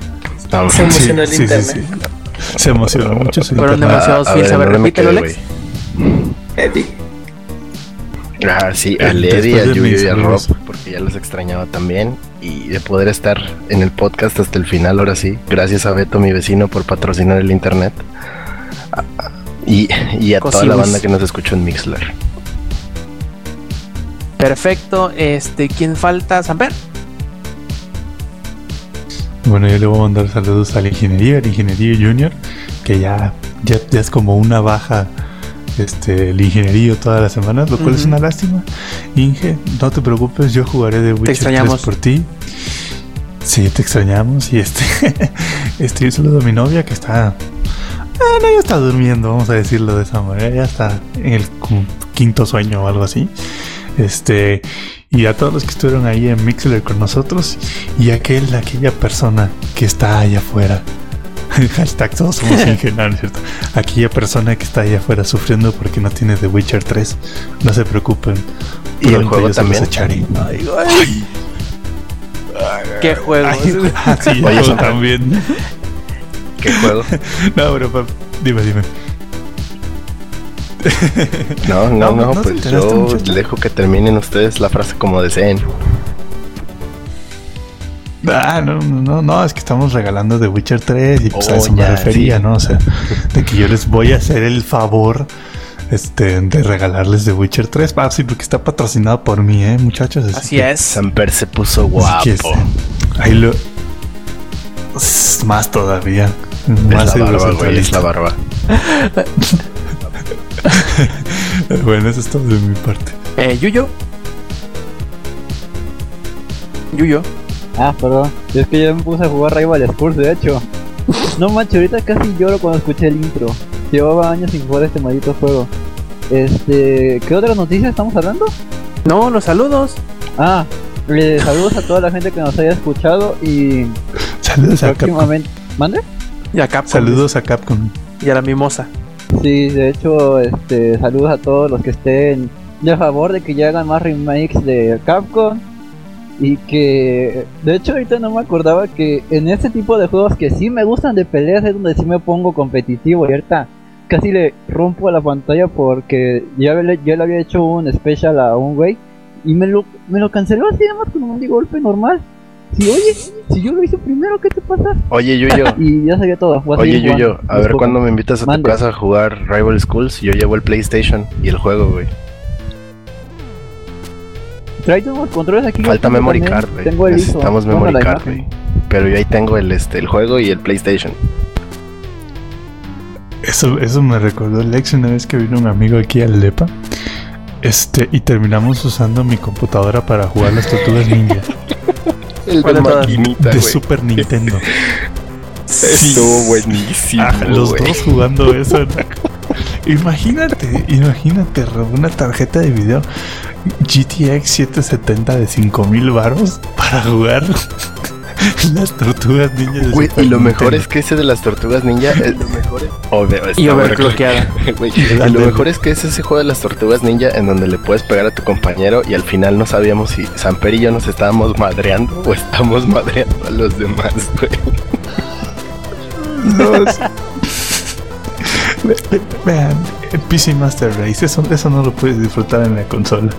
Se emocionó el Sí, sí, internet. sí. Se emocionó mucho. Fueron demasiados feels. A ver, ¿dónde me repítelo, Lex. Eddie. güey? Ah, sí, después al de Yuyo mis y al Rob, porque ya los extrañaba también. Y de poder estar en el podcast hasta el final, ahora sí. Gracias a Beto, mi vecino, por patrocinar el internet. Y, y a toda la banda que nos escuchó en Mixler. Perfecto. Este, ¿quién falta? Samper. Bueno, yo le voy a mandar saludos al ingeniería, al ingeniería junior, que ya, ya, ya es como una baja este, el ingeniería todas las semanas, lo cual es una lástima. Inge, no te preocupes, yo jugaré de Witcher 3 extrañamos. por ti. Sí, te extrañamos. Y este, este, un saludo a mi novia que está. Bueno, ya está durmiendo, vamos a decirlo de esa manera. Ya está en el quinto sueño o algo así. Este, y a todos los que estuvieron ahí en Mixler con nosotros. Y aquel, aquella persona que está allá afuera. Hashtag todos somos ¿cierto? Aquella persona que está allá afuera sufriendo porque no tiene The Witcher 3. No se preocupen. Y el juego yo se los también. echaré. ¿Qué juego? Ay, ah, sí, Oye, eso- también. ¿Qué juego? No, pero pa- dime, dime. No, no, No, no, ¿no te pues yo muchacho? dejo que terminen ustedes la frase como deseen. Ah, no, no, no, no, es que estamos regalando The Witcher 3 y pues a Oh, eso me ya, refería, sí. ¿no? O sea, de que yo les voy a hacer el favor este, de regalarles The Witcher 3. Ah, sí, porque está patrocinado por mí, ¿eh, muchachos? Así que- es. Samper se puso guapo. que, este, ahí lo... Más todavía. Es Más la seguro barba, güey, es la barba. Bueno, eso es todo de mi parte. Eh, Yuyo. Yuyo. Ah, perdón. Es que yo me puse a jugar Rival Schools, de hecho. No manches, ahorita casi lloro cuando escuché el intro. Llevaba años sin jugar este maldito juego. Este, ¿qué otra noticia estamos hablando? No, los saludos. Ah, eh, saludos a toda la gente que nos haya escuchado y Saludos a Capcom. próximamente. ¿Mande? Y a Capcom. Saludos a Capcom. Y a la mimosa. Sí, de hecho, este, saludos a todos los que estén de favor de que ya hagan más remakes de Capcom. Y que, de hecho, ahorita no me acordaba que en este tipo de juegos que sí me gustan de peleas es donde sí me pongo competitivo. Y ahorita casi le rompo la pantalla porque ya le, ya le había hecho un special a un güey y me lo, me lo canceló así, además con un golpe normal. Si, oye, si yo lo hice primero, ¿qué te pasa? Oye, Yuyo. Y ya sabía todo. Oye, Yuyo, a ver cuándo me invitas a tu casa a jugar Rival Schools. Yo llevo el PlayStation y el juego, güey. Trae unos controles aquí. Falta memory también. card, güey. Tengo el ISO. Necesitamos Pongo memory card, güey. Pero yo ahí tengo el, este, el juego y el PlayStation. Eso, eso me recordó Lex una vez que vino un amigo aquí al Lepa. Este, y terminamos usando mi computadora para jugar las tortugas ninja El ¿Cuál de maquinita, de. Super Nintendo. Estuvo buenísimo, Ah, los dos jugando eso. imagínate, imagínate, Rob, una tarjeta de video GTX 770 de 5000 varos para jugar las tortugas ninja de Güey, y lo mejor es que ese de las tortugas ninja es lo mejor. es- Obvio, está Y lo mejor es que es ese juego de las tortugas ninja en donde le puedes pegar a tu compañero y al final no sabíamos si Samper y yo nos estábamos madreando o estamos madreando a los demás, güey. Vean, PC Master Race, eso, eso no lo puedes disfrutar en la consola.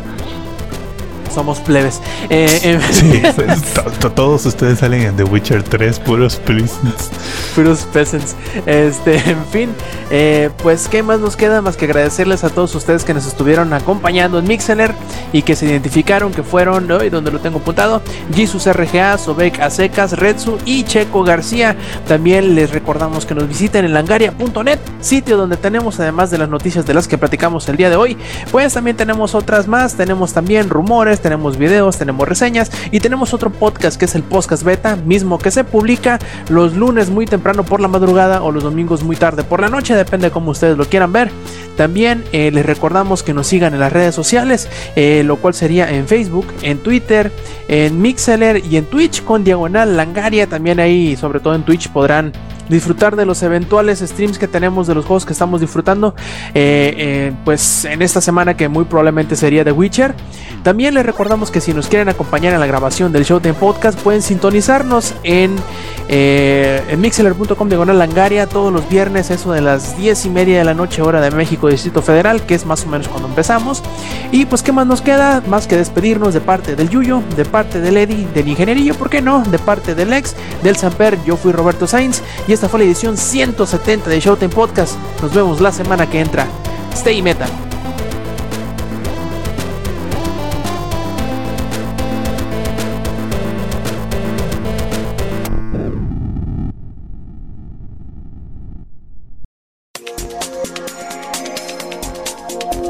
Somos plebes. Eh, en- Sí, to- to- todos ustedes salen en The Witcher 3, puros peasants. puros peasants. Este, en fin, eh, pues qué más nos queda más que agradecerles a todos ustedes que nos estuvieron acompañando en Mixeler y que se identificaron que fueron, hoy donde lo tengo apuntado, Jesus RGA, Sobek Acecas, Redsu y Checo García. También les recordamos que nos visiten en langaria.net, sitio donde tenemos además de las noticias de las que platicamos el día de hoy, pues también tenemos otras más, tenemos también rumores, tenemos videos, tenemos reseñas y tenemos otro podcast que es el podcast beta, mismo que se publica los lunes muy temprano por la madrugada o los domingos muy tarde por la noche, depende de cómo ustedes lo quieran ver. También eh, les recordamos que nos sigan en las redes sociales, eh, lo cual sería en Facebook, en Twitter, en Mixeler y en Twitch con diagonal Langaria. También ahí, sobre todo en Twitch, podrán disfrutar de los eventuales streams que tenemos de los juegos que estamos disfrutando. eh, eh, pues en esta semana que muy probablemente sería The Witcher. También les recordamos que si nos quieren acompañar en la grabación del Showtime Podcast, pueden sintonizarnos en, eh, en mixeler.com diagonal langaria todos los viernes, eso de las 10 y media de la noche, hora de México, Distrito Federal, que es más o menos cuando empezamos. Y pues, ¿qué más nos queda? Más que despedirnos de parte del Yuyo, de parte del Eddie, del Ingenierillo, ¿por qué no? De parte del Ex, del Samper, yo fui Roberto Sainz y esta fue la edición 170 de Showtime Podcast. Nos vemos la semana que entra. Stay metal.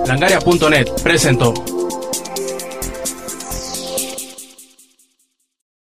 Langaria.net presentó.